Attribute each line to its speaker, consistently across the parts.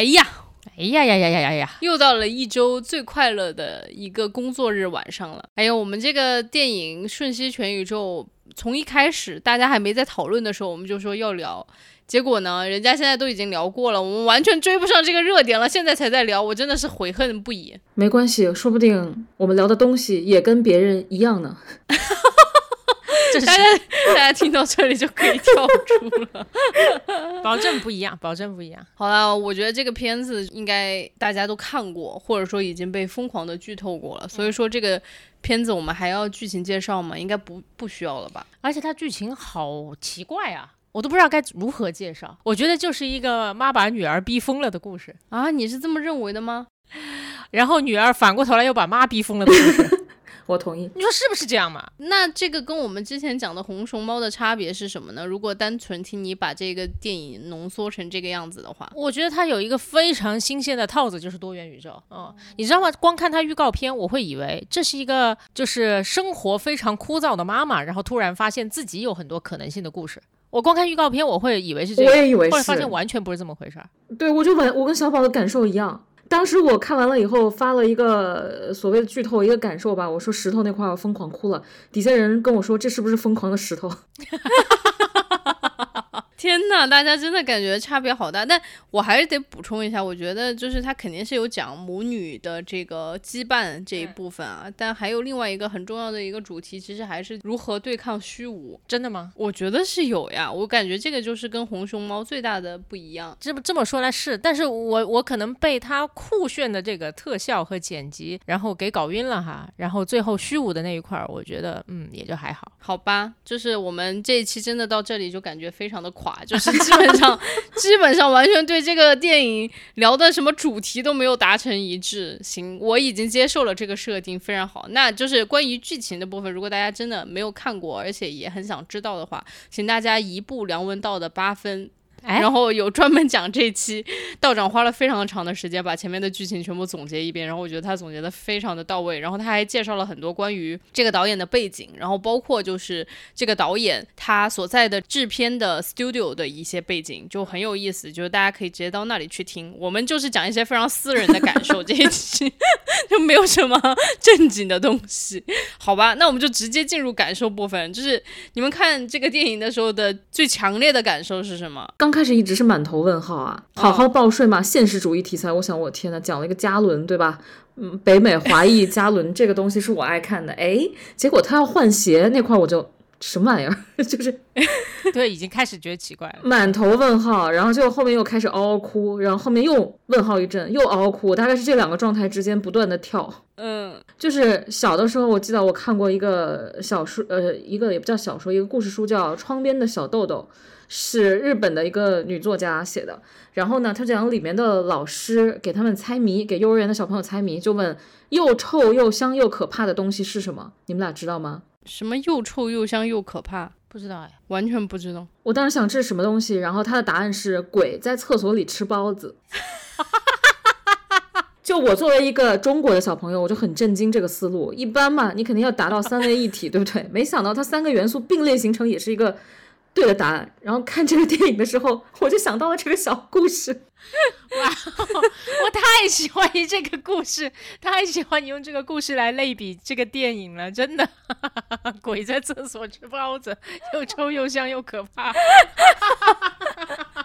Speaker 1: 哎呀，
Speaker 2: 哎呀呀呀呀呀呀！
Speaker 1: 又到了一周最快乐的一个工作日晚上了。哎呀，我们这个电影《瞬息全宇宙》从一开始大家还没在讨论的时候，我们就说要聊，结果呢，人家现在都已经聊过了，我们完全追不上这个热点了，现在才在聊，我真的是悔恨不已。
Speaker 3: 没关系，说不定我们聊的东西也跟别人一样呢。
Speaker 1: 大家大家听到这里就可以跳出了，
Speaker 2: 保证不一样，保证不一样。
Speaker 1: 好了，我觉得这个片子应该大家都看过，或者说已经被疯狂的剧透过了，所以说这个片子我们还要剧情介绍吗？应该不不需要了吧？
Speaker 2: 而且它剧情好奇怪啊，我都不知道该如何介绍。我觉得就是一个妈把女儿逼疯了的故事
Speaker 1: 啊，你是这么认为的吗？
Speaker 2: 然后女儿反过头来又把妈逼疯了的故事。
Speaker 3: 我同意，
Speaker 2: 你说是不是这样嘛？
Speaker 1: 那这个跟我们之前讲的红熊猫的差别是什么呢？如果单纯听你把这个电影浓缩成这个样子的话，
Speaker 2: 我觉得它有一个非常新鲜的套子，就是多元宇宙。嗯，你知道吗？光看它预告片，我会以为这是一个就是生活非常枯燥的妈妈，然后突然发现自己有很多可能性的故事。我光看预告片，我会以为是这样，
Speaker 3: 我也以为是，
Speaker 2: 后来发现完全不是这么回事儿。
Speaker 3: 对，我就完，我跟小宝的感受一样。当时我看完了以后，发了一个所谓的剧透一个感受吧，我说石头那块我疯狂哭了，底下人跟我说这是不是疯狂的石头？
Speaker 1: 天呐，大家真的感觉差别好大，但我还是得补充一下，我觉得就是他肯定是有讲母女的这个羁绊这一部分啊，但还有另外一个很重要的一个主题，其实还是如何对抗虚无。
Speaker 2: 真的吗？
Speaker 1: 我觉得是有呀，我感觉这个就是跟红熊猫最大的不一样。
Speaker 2: 这么这么说来是，但是我我可能被它酷炫的这个特效和剪辑，然后给搞晕了哈，然后最后虚无的那一块儿，我觉得嗯也就还好，
Speaker 1: 好吧，就是我们这一期真的到这里就感觉非常的 就是基本上，基本上完全对这个电影聊的什么主题都没有达成一致。行，我已经接受了这个设定，非常好。那就是关于剧情的部分，如果大家真的没有看过，而且也很想知道的话，请大家移步梁文道的八分。然后有专门讲这期 道长花了非常长的时间把前面的剧情全部总结一遍，然后我觉得他总结的非常的到位，然后他还介绍了很多关于这个导演的背景，然后包括就是这个导演他所在的制片的 studio 的一些背景，就很有意思，就是大家可以直接到那里去听。我们就是讲一些非常私人的感受，这一期 就没有什么正经的东西，好吧？那我们就直接进入感受部分，就是你们看这个电影的时候的最强烈的感受是什么？
Speaker 3: 刚开始一直是满头问号啊，好好报税嘛，现实主义题材，我想我天呐，讲了一个加仑，对吧？嗯，北美华裔加仑这个东西是我爱看的，哎，结果他要换鞋那块我就什么玩意儿，就是
Speaker 2: 对，已经开始觉得奇怪了，
Speaker 3: 满头问号，然后就后面又开始嗷嗷哭，然后后面又问号一阵，又嗷嗷哭，大概是这两个状态之间不断的跳。
Speaker 1: 嗯，
Speaker 3: 就是小的时候我记得我看过一个小说，呃，一个也不叫小说，一个故事书叫《窗边的小豆豆》。是日本的一个女作家写的，然后呢，她讲里面的老师给他们猜谜，给幼儿园的小朋友猜谜，就问又臭又香又可怕的东西是什么？你们俩知道吗？
Speaker 1: 什么又臭又香又可怕？
Speaker 2: 不知道哎，
Speaker 1: 完全不知道。
Speaker 3: 我当时想这是什么东西，然后他的答案是鬼在厕所里吃包子。就我作为一个中国的小朋友，我就很震惊这个思路。一般嘛，你肯定要达到三位一体，对不对？没想到它三个元素并列形成，也是一个。对的答案，然后看这个电影的时候，我就想到了这个小故事。
Speaker 2: 哇，我太喜欢你这个故事，太喜欢你用这个故事来类比这个电影了，真的。鬼在厕所吃包子，又臭又香又可怕。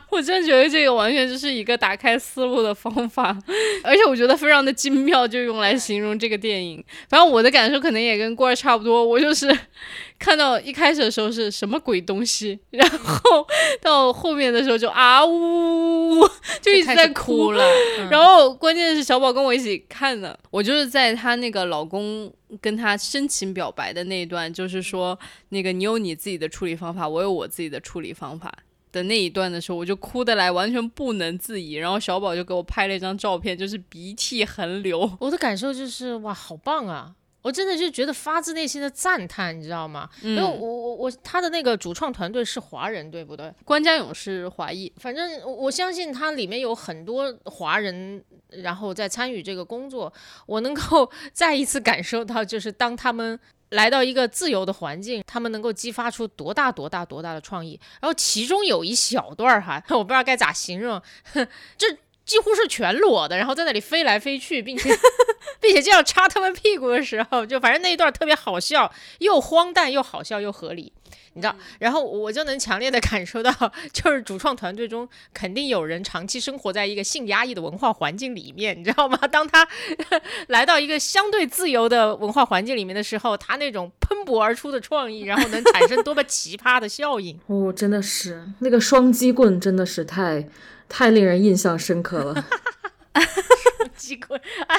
Speaker 1: 我真的觉得这个完全就是一个打开思路的方法，而且我觉得非常的精妙，就用来形容这个电影。反正我的感受可能也跟郭儿差不多，我就是 看到一开始的时候是什么鬼东西，然后到后面的时候就啊呜，就一直在哭
Speaker 2: 了。
Speaker 1: 然后关键是小宝跟我一起看的，我就是在他那个老公跟他深情表白的那一段，就是说那个你有你自己的处理方法，我有我自己的处理方法。的那一段的时候，我就哭得来完全不能自已。然后小宝就给我拍了一张照片，就是鼻涕横流。
Speaker 2: 我的感受就是哇，好棒啊！我真的就觉得发自内心的赞叹，你知道吗？因为我我我他的那个主创团队是华人，对不对？
Speaker 1: 关家勇是华裔，
Speaker 2: 反正我我相信他里面有很多华人，然后在参与这个工作，我能够 再一次感受到，就是当他们来到一个自由的环境，他们能够激发出多大多大多大的创意。然后其中有一小段儿哈，我不知道该咋形容，这几乎是全裸的，然后在那里飞来飞去，并且 并且就要插他们屁股的时候，就反正那一段特别好笑，又荒诞又好笑又合理。你知道，然后我就能强烈的感受到，就是主创团队中肯定有人长期生活在一个性压抑的文化环境里面，你知道吗？当他 来到一个相对自由的文化环境里面的时候，他那种喷薄而出的创意，然后能产生多么奇葩的效应。
Speaker 3: 哦，真的是那个双击棍，真的是太太令人印象深刻了。
Speaker 2: 机棍啊，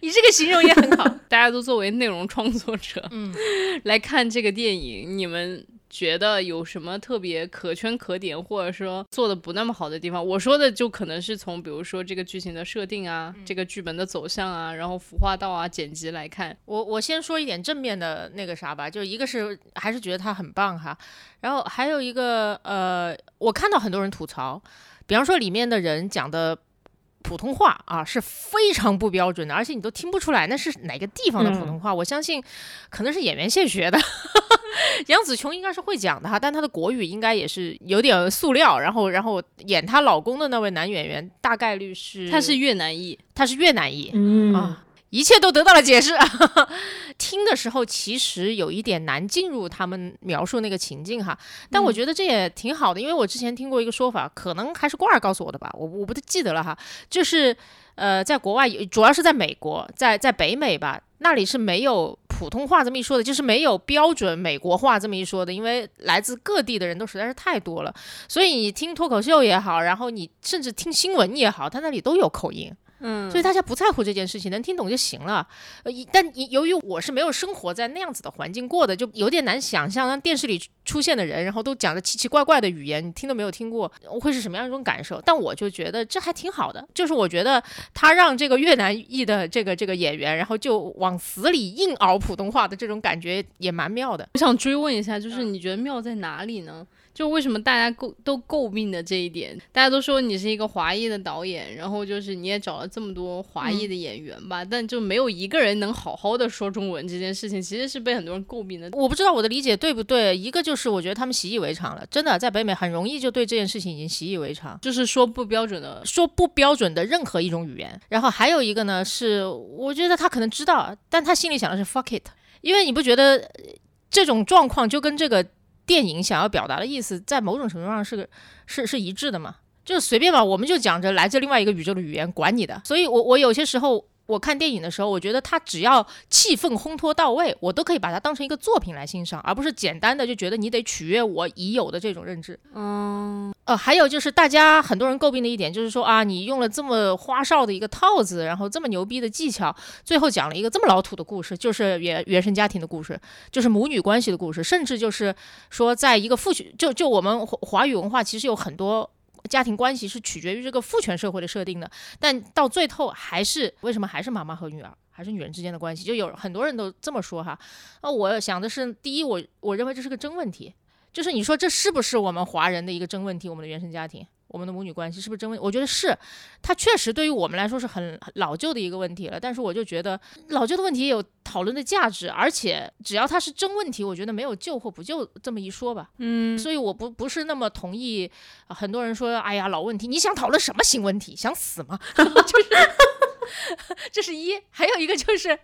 Speaker 2: 你这个形容也很好。
Speaker 1: 大家都作为内容创作者，
Speaker 2: 嗯，
Speaker 1: 来看这个电影，你们觉得有什么特别可圈可点，或者说做的不那么好的地方？我说的就可能是从比如说这个剧情的设定啊，这个剧本的走向啊，然后服化道啊、剪辑来看。
Speaker 2: 我我先说一点正面的那个啥吧，就一个是还是觉得它很棒哈，然后还有一个呃，我看到很多人吐槽，比方说里面的人讲的。普通话啊是非常不标准的，而且你都听不出来那是哪个地方的普通话。我相信可能是演员现学的，杨紫琼应该是会讲的哈，但她的国语应该也是有点塑料。然后，然后演她老公的那位男演员大概率是
Speaker 1: 他是越南裔，
Speaker 2: 他是越南裔
Speaker 3: 嗯
Speaker 2: 啊。一切都得到了解释。听的时候其实有一点难进入他们描述那个情境哈，但我觉得这也挺好的，因为我之前听过一个说法，可能还是罐儿告诉我的吧，我我不太记得了哈，就是呃，在国外主要是在美国，在在北美吧，那里是没有普通话这么一说的，就是没有标准美国话这么一说的，因为来自各地的人都实在是太多了，所以你听脱口秀也好，然后你甚至听新闻也好，他那里都有口音。
Speaker 1: 嗯，
Speaker 2: 所以大家不在乎这件事情，能听懂就行了。呃，一但由于我是没有生活在那样子的环境过的，就有点难想象，让电视里出现的人，然后都讲着奇奇怪怪的语言，你听都没有听过，会是什么样一种感受？但我就觉得这还挺好的，就是我觉得他让这个越南裔的这个这个演员，然后就往死里硬熬普通话的这种感觉也蛮妙的。
Speaker 1: 我想追问一下，就是你觉得妙在哪里呢？就为什么大家诟都诟病的这一点，大家都说你是一个华裔的导演，然后就是你也找了这么多华裔的演员吧，但就没有一个人能好好的说中文这件事情，其实是被很多人诟病的。
Speaker 2: 我不知道我的理解对不对，一个就是我觉得他们习以为常了，真的在北美很容易就对这件事情已经习以为常，
Speaker 1: 就是说不标准的，
Speaker 2: 说不标准的任何一种语言。然后还有一个呢是，我觉得他可能知道，但他心里想的是 fuck it，因为你不觉得这种状况就跟这个。电影想要表达的意思，在某种程度上是个是是一致的嘛？就是随便吧，我们就讲着来自另外一个宇宙的语言，管你的。所以，我我有些时候。我看电影的时候，我觉得它只要气氛烘托到位，我都可以把它当成一个作品来欣赏，而不是简单的就觉得你得取悦我已有的这种认知。
Speaker 1: 嗯，
Speaker 2: 呃，还有就是大家很多人诟病的一点，就是说啊，你用了这么花哨的一个套子，然后这么牛逼的技巧，最后讲了一个这么老土的故事，就是原原生家庭的故事，就是母女关系的故事，甚至就是说，在一个父亲，就就我们华华语文化其实有很多。家庭关系是取决于这个父权社会的设定的，但到最后还是为什么还是妈妈和女儿，还是女人之间的关系？就有很多人都这么说哈。那我想的是，第一，我我认为这是个真问题，就是你说这是不是我们华人的一个真问题？我们的原生家庭。我们的母女关系是不是真问？我觉得是，它确实对于我们来说是很老旧的一个问题了。但是我就觉得老旧的问题也有讨论的价值，而且只要它是真问题，我觉得没有救或不救这么一说吧。
Speaker 1: 嗯，
Speaker 2: 所以我不不是那么同意很多人说，哎呀，老问题，你想讨论什么新问题？想死吗？就是 这是一，还有一个就是。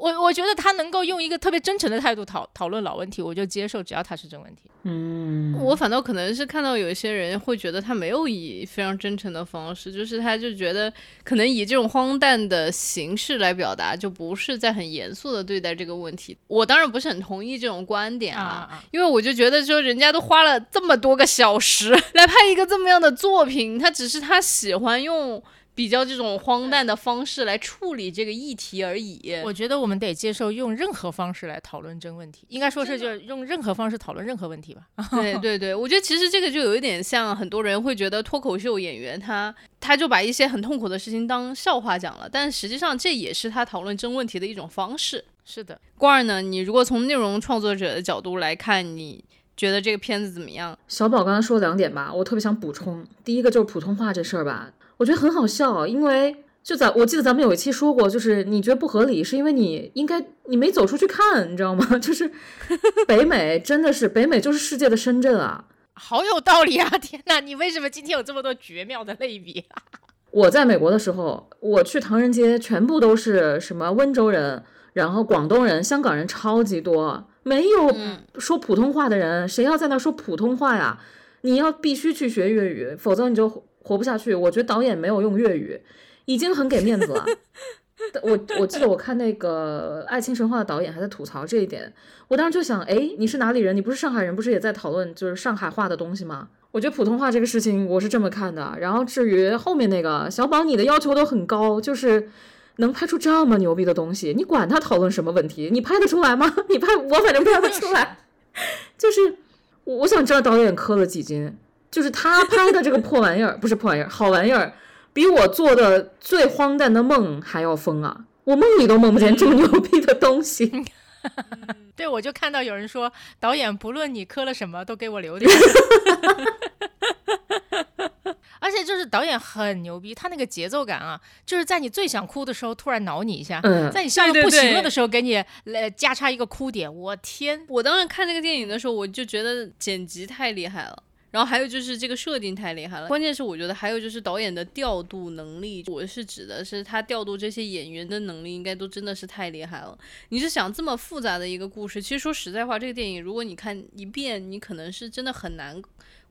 Speaker 2: 我我觉得他能够用一个特别真诚的态度讨讨论老问题，我就接受，只要他是真问题。
Speaker 3: 嗯，
Speaker 1: 我反倒可能是看到有一些人会觉得他没有以非常真诚的方式，就是他就觉得可能以这种荒诞的形式来表达，就不是在很严肃的对待这个问题。我当然不是很同意这种观点啊，因为我就觉得说人家都花了这么多个小时 来拍一个这么样的作品，他只是他喜欢用。比较这种荒诞的方式来处理这个议题而已。
Speaker 2: 我觉得我们得接受用任何方式来讨论真问题，应该说是就是用任何方式讨论任何问题吧。
Speaker 1: 对对对，我觉得其实这个就有一点像很多人会觉得脱口秀演员他他就把一些很痛苦的事情当笑话讲了，但实际上这也是他讨论真问题的一种方式。
Speaker 2: 是的，
Speaker 1: 关儿呢，你如果从内容创作者的角度来看，你觉得这个片子怎么样？
Speaker 3: 小宝刚才说两点吧，我特别想补充。第一个就是普通话这事儿吧，我觉得很好笑，因为就咱我记得咱们有一期说过，就是你觉得不合理，是因为你应该你没走出去看，你知道吗？就是北美真的是北美就是世界的深圳啊。
Speaker 2: 好有道理啊！天哪，你为什么今天有这么多绝妙的类比？
Speaker 3: 我在美国的时候，我去唐人街，全部都是什么温州人。然后广东人、香港人超级多，没有说普通话的人，谁要在那说普通话呀？你要必须去学粤语，否则你就活不下去。我觉得导演没有用粤语，已经很给面子了。我我记得我看那个《爱情神话》的导演还在吐槽这一点，我当时就想，哎，你是哪里人？你不是上海人，不是也在讨论就是上海话的东西吗？我觉得普通话这个事情我是这么看的。然后至于后面那个小宝，你的要求都很高，就是。能拍出这么牛逼的东西，你管他讨论什么问题？你拍得出来吗？你拍我反正拍不出来。就是我想知道导演磕了几斤，就是他拍的这个破玩意儿，不是破玩意儿，好玩意儿，比我做的最荒诞的梦还要疯啊！我梦里都梦不见这么牛逼的东西。
Speaker 2: 对，我就看到有人说，导演不论你磕了什么，都给我留点。而且就是导演很牛逼，他那个节奏感啊，就是在你最想哭的时候突然挠你一下，在你笑的不行了的时候给你来加插一个哭点。我天！
Speaker 1: 我当时看这个电影的时候，我就觉得剪辑太厉害了，然后还有就是这个设定太厉害了。关键是我觉得还有就是导演的调度能力，我是指的是他调度这些演员的能力，应该都真的是太厉害了。你是想这么复杂的一个故事，其实说实在话，这个电影如果你看一遍，你可能是真的很难。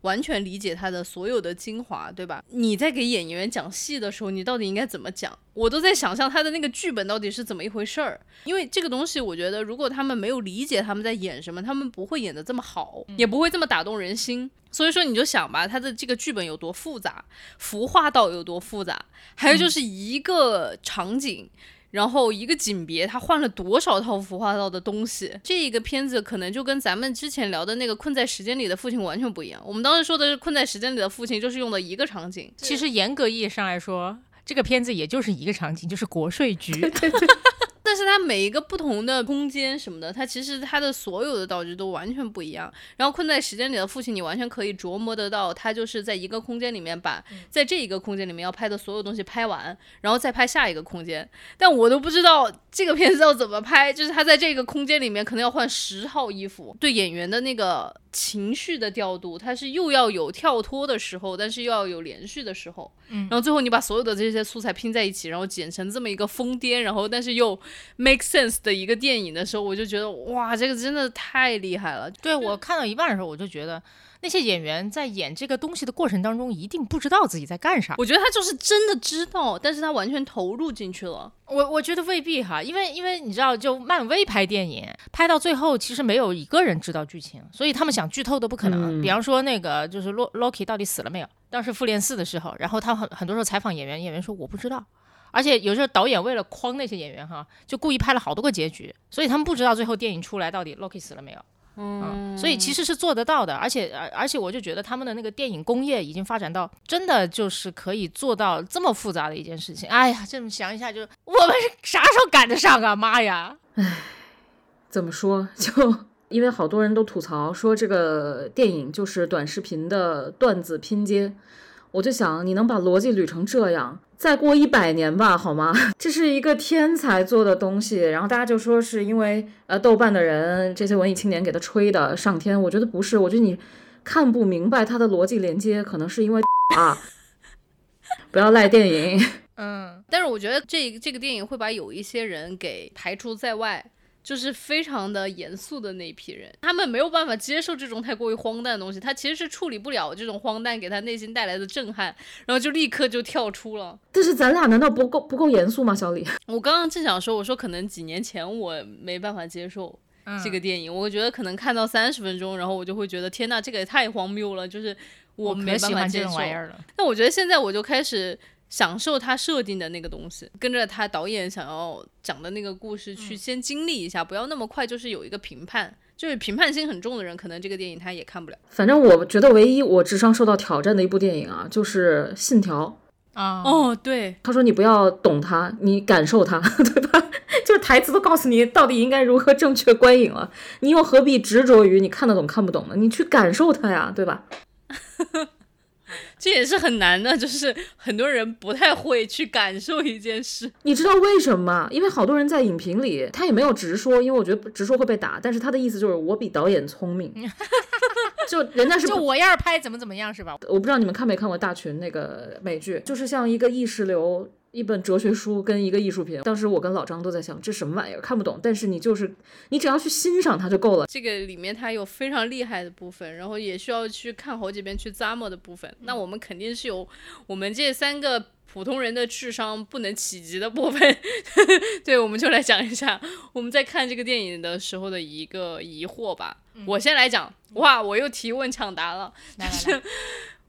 Speaker 1: 完全理解他的所有的精华，对吧？你在给演员讲戏的时候，你到底应该怎么讲？我都在想象他的那个剧本到底是怎么一回事儿。因为这个东西，我觉得如果他们没有理解他们在演什么，他们不会演得这么好，也不会这么打动人心。所以说，你就想吧，他的这个剧本有多复杂，服化道有多复杂，还有就是一个场景。然后一个景别，他换了多少套服化道的东西？这一个片子可能就跟咱们之前聊的那个《困在时间里的父亲》完全不一样。我们当时说的是《困在时间里的父亲》，就是用的一个场景。
Speaker 2: 其实严格意义上来说，这个片子也就是一个场景，就是国税局。
Speaker 1: 但是它每一个不同的空间什么的，它其实它的所有的道具都完全不一样。然后困在时间里的父亲，你完全可以琢磨得到，他就是在一个空间里面把在这一个空间里面要拍的所有东西拍完，然后再拍下一个空间。但我都不知道这个片子要怎么拍，就是他在这个空间里面可能要换十套衣服，对演员的那个。情绪的调度，它是又要有跳脱的时候，但是又要有连续的时候。嗯，然后最后你把所有的这些素材拼在一起，然后剪成这么一个疯癫，然后但是又 make sense 的一个电影的时候，我就觉得哇，这个真的太厉害了。
Speaker 2: 对我看到一半的时候，我就觉得。那些演员在演这个东西的过程当中，一定不知道自己在干啥。
Speaker 1: 我觉得他就是真的知道，但是他完全投入进去了。
Speaker 2: 我我觉得未必哈，因为因为你知道，就漫威拍电影，拍到最后其实没有一个人知道剧情，所以他们想剧透都不可能。比方说那个就是洛 Loki 到底死了没有？当时复联四的时候，然后他很很多时候采访演员，演员说我不知道。而且有时候导演为了框那些演员哈，就故意拍了好多个结局，所以他们不知道最后电影出来到底 Loki 死了没有。嗯，所以其实是做得到的，而且而而且我就觉得他们的那个电影工业已经发展到真的就是可以做到这么复杂的一件事情。哎呀，这么想一下，就我们啥时候赶得上啊？妈呀！
Speaker 3: 唉，怎么说？就因为好多人都吐槽说这个电影就是短视频的段子拼接，我就想你能把逻辑捋成这样？再过一百年吧，好吗？这是一个天才做的东西，然后大家就说是因为呃豆瓣的人这些文艺青年给他吹的上天，我觉得不是，我觉得你看不明白他的逻辑连接，可能是因为 啊，不要赖电影，
Speaker 1: 嗯，但是我觉得这这个电影会把有一些人给排除在外。就是非常的严肃的那一批人，他们没有办法接受这种太过于荒诞的东西，他其实是处理不了这种荒诞给他内心带来的震撼，然后就立刻就跳出了。
Speaker 3: 但是咱俩难道不够不够严肃吗，小李？
Speaker 1: 我刚刚正想说，我说可能几年前我没办法接受这个电影，我觉得可能看到三十分钟，然后我就会觉得天呐，这个也太荒谬了，就是我没办法接受。
Speaker 2: 这种玩意儿了。
Speaker 1: 但我觉得现在我就开始。享受他设定的那个东西，跟着他导演想要讲的那个故事去先经历一下，不要那么快就是有一个评判，就是评判心很重的人，可能这个电影他也看不了。
Speaker 3: 反正我觉得唯一我智商受到挑战的一部电影啊，就是《信条》。
Speaker 2: 啊，
Speaker 1: 哦，对，
Speaker 3: 他说你不要懂它，你感受它，对吧？就是台词都告诉你到底应该如何正确观影了，你又何必执着于你看得懂看不懂呢？你去感受它呀，对吧？
Speaker 1: 这也是很难的，就是很多人不太会去感受一件事。
Speaker 3: 你知道为什么吗？因为好多人在影评里，他也没有直说，因为我觉得直说会被打，但是他的意思就是我比导演聪明，就人家是
Speaker 2: 就我要是拍怎么怎么样是吧？
Speaker 3: 我不知道你们看没看过《大群》那个美剧，就是像一个意识流。一本哲学书跟一个艺术品，当时我跟老张都在想，这什么玩意儿看不懂，但是你就是你只要去欣赏它就够了。
Speaker 1: 这个里面它有非常厉害的部分，然后也需要去看好几遍去咂摸的部分。那我们肯定是有我们这三个普通人的智商不能企及的部分。对，我们就来讲一下我们在看这个电影的时候的一个疑惑吧。我先来讲，哇，我又提问抢答了，就是。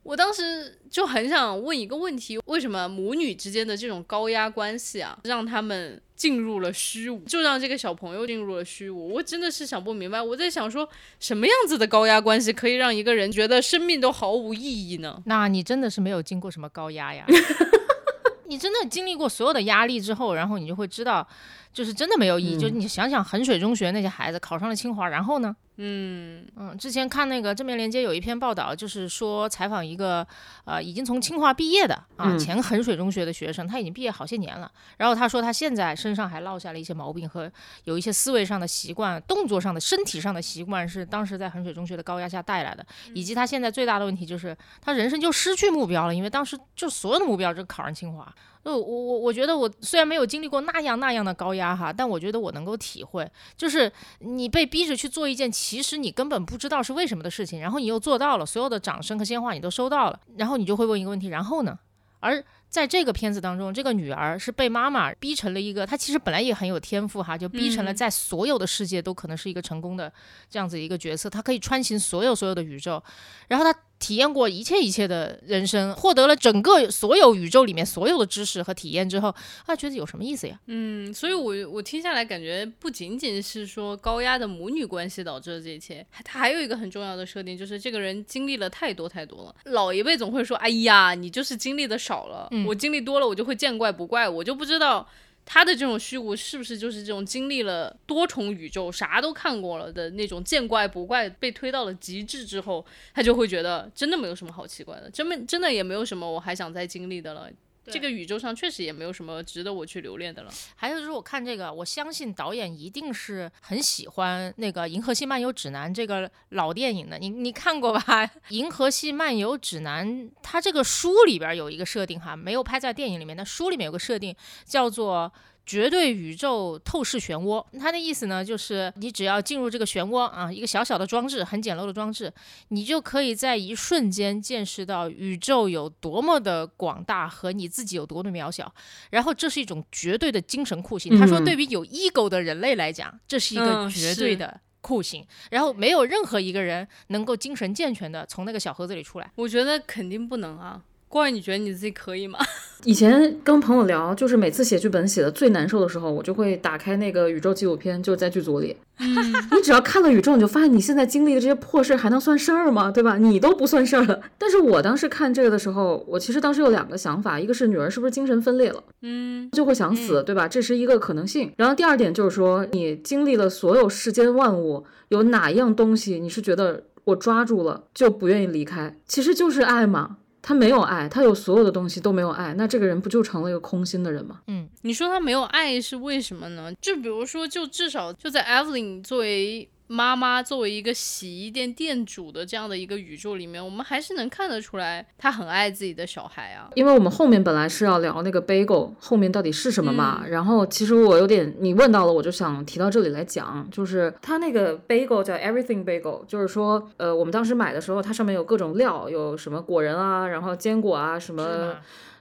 Speaker 1: 我当时就很想问一个问题：为什么母女之间的这种高压关系啊，让他们进入了虚无，就让这个小朋友进入了虚无？我真的是想不明白。我在想说，什么样子的高压关系可以让一个人觉得生命都毫无意义呢？
Speaker 2: 那你真的是没有经过什么高压呀？你真的经历过所有的压力之后，然后你就会知道，就是真的没有意义。就你想想，衡水中学那些孩子考上了清华，然后呢？
Speaker 1: 嗯
Speaker 2: 嗯，之前看那个正面连接有一篇报道，就是说采访一个呃已经从清华毕业的啊前衡水中学的学生，他已经毕业好些年了。然后他说他现在身上还落下了一些毛病和有一些思维上的习惯、动作上的、身体上的习惯是当时在衡水中学的高压下带来的，以及他现在最大的问题就是他人生就失去目标了，因为当时就所有的目标就考上清华。就我我我觉得我虽然没有经历过那样那样的高压哈，但我觉得我能够体会，就是你被逼着去做一件。其实你根本不知道是为什么的事情，然后你又做到了，所有的掌声和鲜花你都收到了，然后你就会问一个问题，然后呢？而在这个片子当中，这个女儿是被妈妈逼成了一个，她其实本来也很有天赋哈，就逼成了在所有的世界都可能是一个成功的这样子一个角色，她可以穿行所有所有的宇宙，然后她。体验过一切一切的人生，获得了整个所有宇宙里面所有的知识和体验之后，他觉得有什么意思呀？
Speaker 1: 嗯，所以我我听下来感觉不仅仅是说高压的母女关系导致了这一切，他还有一个很重要的设定，就是这个人经历了太多太多了。老一辈总会说：“哎呀，你就是经历的少了，我经历多了，我就会见怪不怪，我就不知道。”他的这种虚无是不是就是这种经历了多重宇宙、啥都看过了的那种见怪不怪，被推到了极致之后，他就会觉得真的没有什么好奇怪的，真没真的也没有什么我还想再经历的了。这个宇宙上确实也没有什么值得我去留恋的了。
Speaker 2: 还有就是我看这个，我相信导演一定是很喜欢那个《银河系漫游指南》这个老电影的。你你看过吧？《银河系漫游指南》它这个书里边有一个设定哈，没有拍在电影里面。那书里面有个设定叫做。绝对宇宙透视漩涡，它的意思呢，就是你只要进入这个漩涡啊，一个小小的装置，很简陋的装置，你就可以在一瞬间见识到宇宙有多么的广大和你自己有多么渺小。然后这是一种绝对的精神酷刑。他说，对于有 ego 的人类来讲，这是一个绝对的酷刑。然后没有任何一个人能够精神健全的从那个小盒子里出来。
Speaker 1: 我觉得肯定不能啊。怪你觉得你自己可以吗？
Speaker 3: 以前跟朋友聊，就是每次写剧本写的最难受的时候，我就会打开那个宇宙纪录片，就在剧组里。你只要看了宇宙，你就发现你现在经历的这些破事还能算事儿吗？对吧？你都不算事儿了。但是我当时看这个的时候，我其实当时有两个想法，一个是女儿是不是精神分裂了，
Speaker 1: 嗯，
Speaker 3: 就会想死，对吧？这是一个可能性。然后第二点就是说，你经历了所有世间万物，有哪样东西你是觉得我抓住了就不愿意离开？其实就是爱嘛。他没有爱，他有所有的东西都没有爱，那这个人不就成了一个空心的人吗？
Speaker 2: 嗯，
Speaker 1: 你说他没有爱是为什么呢？就比如说，就至少就在 Evelyn 作为。妈妈作为一个洗衣店店主的这样的一个宇宙里面，我们还是能看得出来，她很爱自己的小孩啊。
Speaker 3: 因为我们后面本来是要聊那个 bagel 后面到底是什么嘛，然后其实我有点你问到了，我就想提到这里来讲，就是它那个 bagel 叫 everything bagel，就是说，呃，我们当时买的时候，它上面有各种料，有什么果仁啊，然后坚果啊，什么。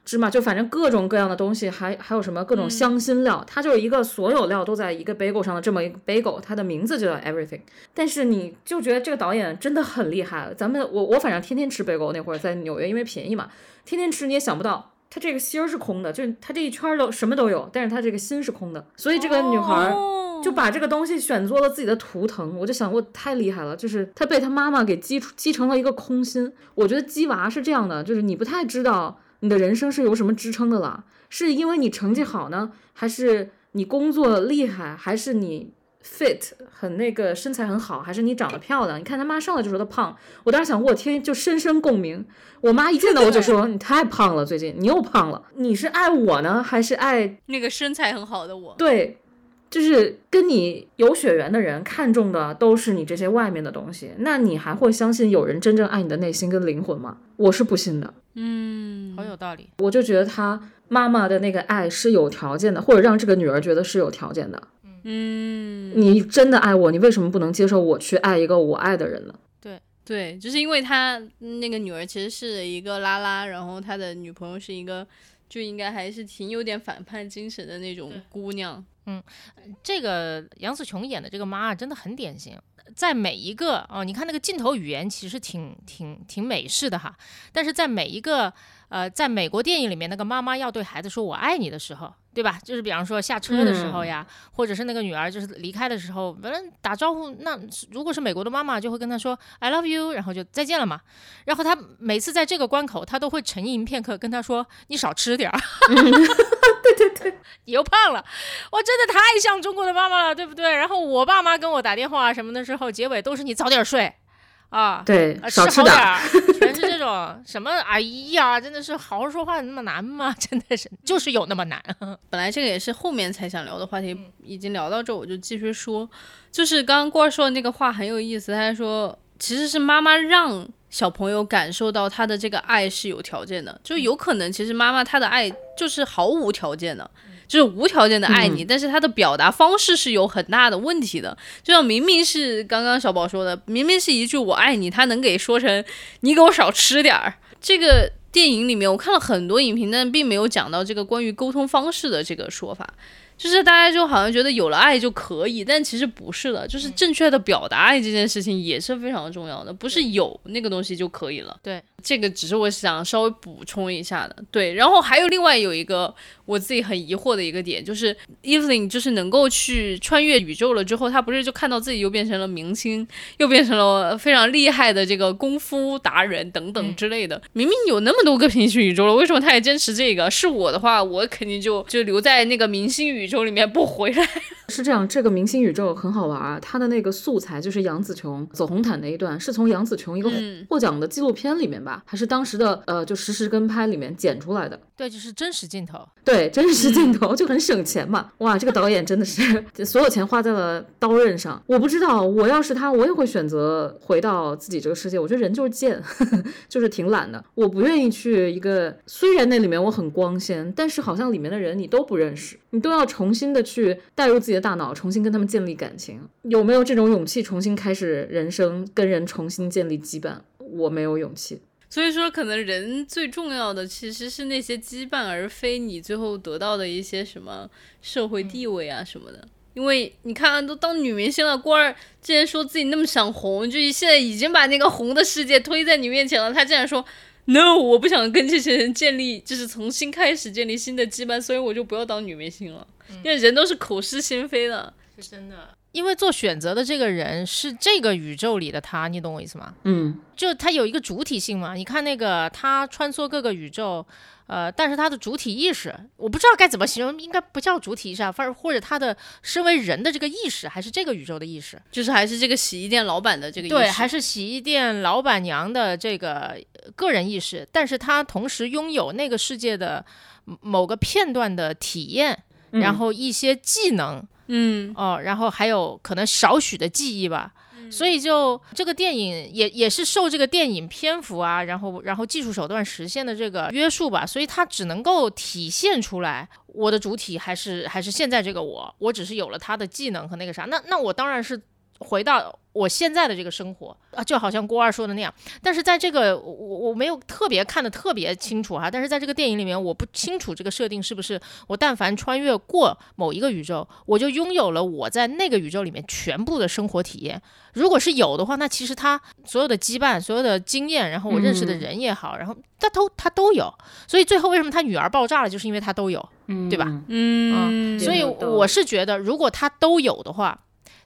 Speaker 3: 芝麻就反正各种各样的东西，还还有什么各种香辛料，它就是一个所有料都在一个 bagel 上的这么一个 bagel，它的名字就叫 everything。但是你就觉得这个导演真的很厉害。咱们我我反正天天吃 bagel，那会儿在纽约因为便宜嘛，天天吃你也想不到它这个心儿是空的，就是它这一圈儿都什么都有，但是它这个心是空的，所以这个女孩儿
Speaker 1: 哦
Speaker 3: 就把这个东西选做了自己的图腾。我就想，我太厉害了，就是她被她妈妈给激出激成了一个空心。我觉得鸡娃是这样的，就是你不太知道你的人生是由什么支撑的了，是因为你成绩好呢，还是你工作厉害，还是你 fit 很那个身材很好，还是你长得漂亮？你看他妈上来就说她胖，我当时想，我天，就深深共鸣。我妈一见到我就说：“你太胖了，最近你又胖了。你是爱我呢，还是爱
Speaker 1: 那个身材很好的我，
Speaker 3: 对？就是跟你有血缘的人看重的都是你这些外面的东西，那你还会相信有人真正爱你的内心跟灵魂吗？我是不信的。
Speaker 1: 嗯，
Speaker 2: 好有道理。
Speaker 3: 我就觉得他妈妈的那个爱是有条件的，或者让这个女儿觉得是有条件的。
Speaker 1: 嗯，
Speaker 3: 你真的爱我，你为什么不能接受我去爱一个我爱的人呢？
Speaker 1: 对对，就是因为他那个女儿其实是一个拉拉，然后他的女朋友是一个，就应该还是挺有点反叛精神的那种姑娘。
Speaker 2: 嗯这个杨紫琼演的这个妈啊，真的很典型。在每一个哦，你看那个镜头语言其实挺挺挺美式的哈，但是在每一个呃，在美国电影里面，那个妈妈要对孩子说“我爱你”的时候，对吧？就是比方说下车的时候呀，或者是那个女儿就是离开的时候，反正打招呼，那如果是美国的妈妈，就会跟她说 “I love you”，然后就再见了嘛。然后他每次在这个关口，他都会沉吟片刻，跟他说：“你少吃点儿。”对对对，你又胖了。我真的太像中国的妈妈了，对不对？然后我爸妈跟我打电话什么的时候，结尾都是你早点睡啊，
Speaker 3: 对，
Speaker 2: 啊
Speaker 3: 少吃点儿。
Speaker 2: 吃好点儿，全是这种什么？哎呀，真的是好好说话那么难吗？真的是，就是有那么难。
Speaker 1: 本来这个也是后面才想聊的话题，已经聊到这，我就继续说。就是刚刚郭儿说的那个话很有意思，他说其实是妈妈让小朋友感受到他的这个爱是有条件的，就有可能其实妈妈她的爱就是毫无条件的。就是无条件的爱你，但是他的表达方式是有很大的问题的。就像明明是刚刚小宝说的，明明是一句“我爱你”，他能给说成“你给我少吃点儿”。这个电影里面我看了很多影评，但并没有讲到这个关于沟通方式的这个说法。就是大家就好像觉得有了爱就可以，但其实不是的。就是正确的表达爱这件事情也是非常重要的，不是有那个东西就可以了。
Speaker 2: 对，
Speaker 1: 这个只是我想稍微补充一下的。对，然后还有另外有一个我自己很疑惑的一个点，就是 Evelyn 就是能够去穿越宇宙了之后，他不是就看到自己又变成了明星，又变成了非常厉害的这个功夫达人等等之类的。明明有那么多个平行宇宙了，为什么他还坚持这个？是我的话，我肯定就就留在那个明星宇宙里面不回来。
Speaker 3: 是这样，这个明星宇宙很好玩啊，它的那个素材就是杨紫琼走红毯那一段，是从杨紫琼一个
Speaker 1: 嗯
Speaker 3: 获奖的纪录片里面吧，还是当时的呃就实时跟拍里面剪出来的。
Speaker 2: 对，就是真实镜头。
Speaker 3: 对，真实镜头就很省钱嘛。哇，这个导演真的是所有钱花在了刀刃上。我不知道，我要是他，我也会选择回到自己这个世界。我觉得人就是贱，就是挺懒的。我不愿意去一个，虽然那里面我很光鲜，但是好像里面的人你都不认识，你都要重新的去带入自己的大脑，重新跟他们建立感情。有没有这种勇气重新开始人生，跟人重新建立羁绊？我没有勇气。
Speaker 1: 所以说，可能人最重要的其实是那些羁绊，而非你最后得到的一些什么社会地位啊什么的。因为你看，都当女明星了，郭儿之前说自己那么想红，就现在已经把那个红的世界推在你面前了，他竟然说 “no”，我不想跟这些人建立，就是重新开始建立新的羁绊，所以我就不要当女明星了。因为人都是口是心非的，
Speaker 2: 是真的。因为做选择的这个人是这个宇宙里的他，你懂我意思吗？
Speaker 3: 嗯，
Speaker 2: 就他有一个主体性嘛。你看那个他穿梭各个宇宙，呃，但是他的主体意识，我不知道该怎么形容，应该不叫主体意识啊，反而或者他的身为人的这个意识，还是这个宇宙的意识，
Speaker 1: 就是还是这个洗衣店老板的这个意识对，
Speaker 2: 还是洗衣店老板娘的这个呃个人意识，但是他同时拥有那个世界的某个片段的体验，然后一些技能。
Speaker 1: 嗯
Speaker 2: 哦，然后还有可能少许的记忆吧，所以就这个电影也也是受这个电影篇幅啊，然后然后技术手段实现的这个约束吧，所以它只能够体现出来我的主体还是还是现在这个我，我只是有了他的技能和那个啥，那那我当然是回到我现在的这个生活啊，就好像郭二说的那样。但是在这个我我没有特别看的特别清楚哈，但是在这个电影里面，我不清楚这个设定是不是我但凡穿越过某一个宇宙，我就拥有了我在那个宇宙里面全部的生活体验。如果是有的话，那其实他所有的羁绊、所有的经验，然后我认识的人也好，然后他都他都有。所以最后为什么他女儿爆炸了，就是因为他都有，对吧？
Speaker 1: 嗯，
Speaker 2: 所以我是觉得，如果他都有的话。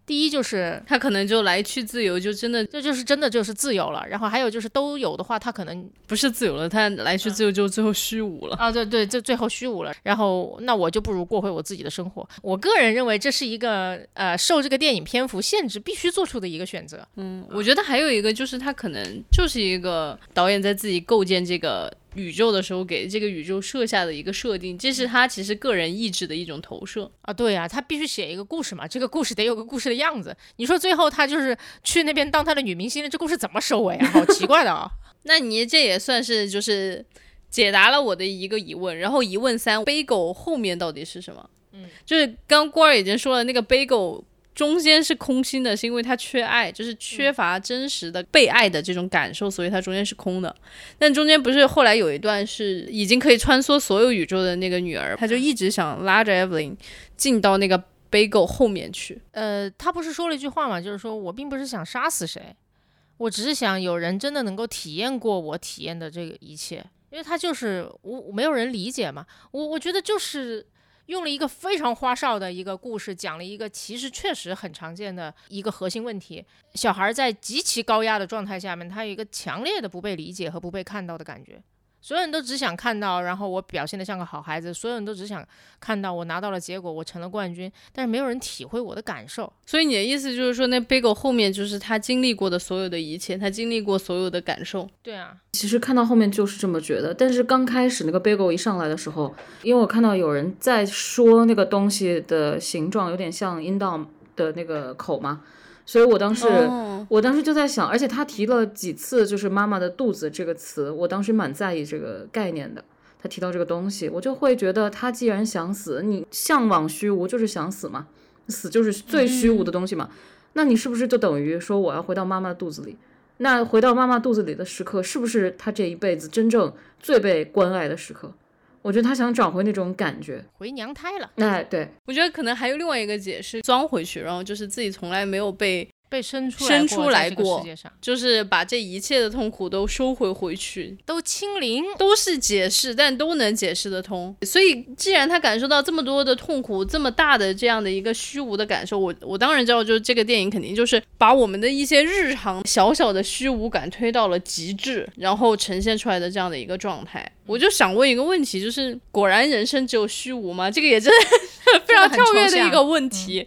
Speaker 2: 第一就是
Speaker 1: 他可能就来去自由，就真的
Speaker 2: 这就是真的就是自由了。然后还有就是都有的话，他可能
Speaker 1: 不是自由了，他来去自由就最后虚无了
Speaker 2: 啊！对对，就最后虚无了。然后那我就不如过回我自己的生活。我个人认为这是一个呃受这个电影篇幅限制必须做出的一个选择。
Speaker 1: 嗯，我觉得还有一个就是他可能就是一个导演在自己构建这个。宇宙的时候给这个宇宙设下的一个设定，这是他其实个人意志的一种投射
Speaker 2: 啊。对呀，他必须写一个故事嘛，这个故事得有个故事的样子。你说最后他就是去那边当他的女明星了，这故事怎么收尾啊？好奇怪的啊！
Speaker 1: 那你这也算是就是解答了我的一个疑问。然后疑问三，背狗后面到底是什么？嗯，就是刚郭儿已经说了，那个背狗。中间是空心的，是因为他缺爱，就是缺乏真实的被爱的这种感受，所以它中间是空的。但中间不是后来有一段是已经可以穿梭所有宇宙的那个女儿，她就一直想拉着 Evelyn 进到那个 Bagel 后面去。
Speaker 2: 呃，他不是说了一句话嘛，就是说我并不是想杀死谁，我只是想有人真的能够体验过我体验的这个一切，因为他就是我没有人理解嘛。我我觉得就是。用了一个非常花哨的一个故事，讲了一个其实确实很常见的一个核心问题：小孩在极其高压的状态下面，他有一个强烈的不被理解和不被看到的感觉。所有人都只想看到，然后我表现的像个好孩子。所有人都只想看到我拿到了结果，我成了冠军。但是没有人体会我的感受。
Speaker 1: 所以你的意思就是说，那贝狗后面就是他经历过的所有的一切，他经历过所有的感受。
Speaker 2: 对啊，
Speaker 3: 其实看到后面就是这么觉得。但是刚开始那个贝狗一上来的时候，因为我看到有人在说那个东西的形状有点像阴道的那个口嘛。所以我当时，我当时就在想，而且他提了几次，就是“妈妈的肚子”这个词，我当时蛮在意这个概念的。他提到这个东西，我就会觉得，他既然想死，你向往虚无就是想死嘛，死就是最虚无的东西嘛。那你是不是就等于说，我要回到妈妈的肚子里？那回到妈妈肚子里的时刻，是不是他这一辈子真正最被关爱的时刻？我觉得他想找回那种感觉，
Speaker 2: 回娘胎了。
Speaker 3: 哎，对，
Speaker 1: 我觉得可能还有另外一个解释，装回去，然后就是自己从来没有被。
Speaker 2: 被生出
Speaker 1: 生出来过，
Speaker 2: 世界上
Speaker 1: 就是把这一切的痛苦都收回回去，
Speaker 2: 都清零，
Speaker 1: 都是解释，但都能解释得通。所以，既然他感受到这么多的痛苦，这么大的这样的一个虚无的感受，我我当然知道，就是这个电影肯定就是把我们的一些日常小小的虚无感推到了极致，然后呈现出来的这样的一个状态。我就想问一个问题，就是果然人生只有虚无吗？这个也真的 非常跳跃的一个问题。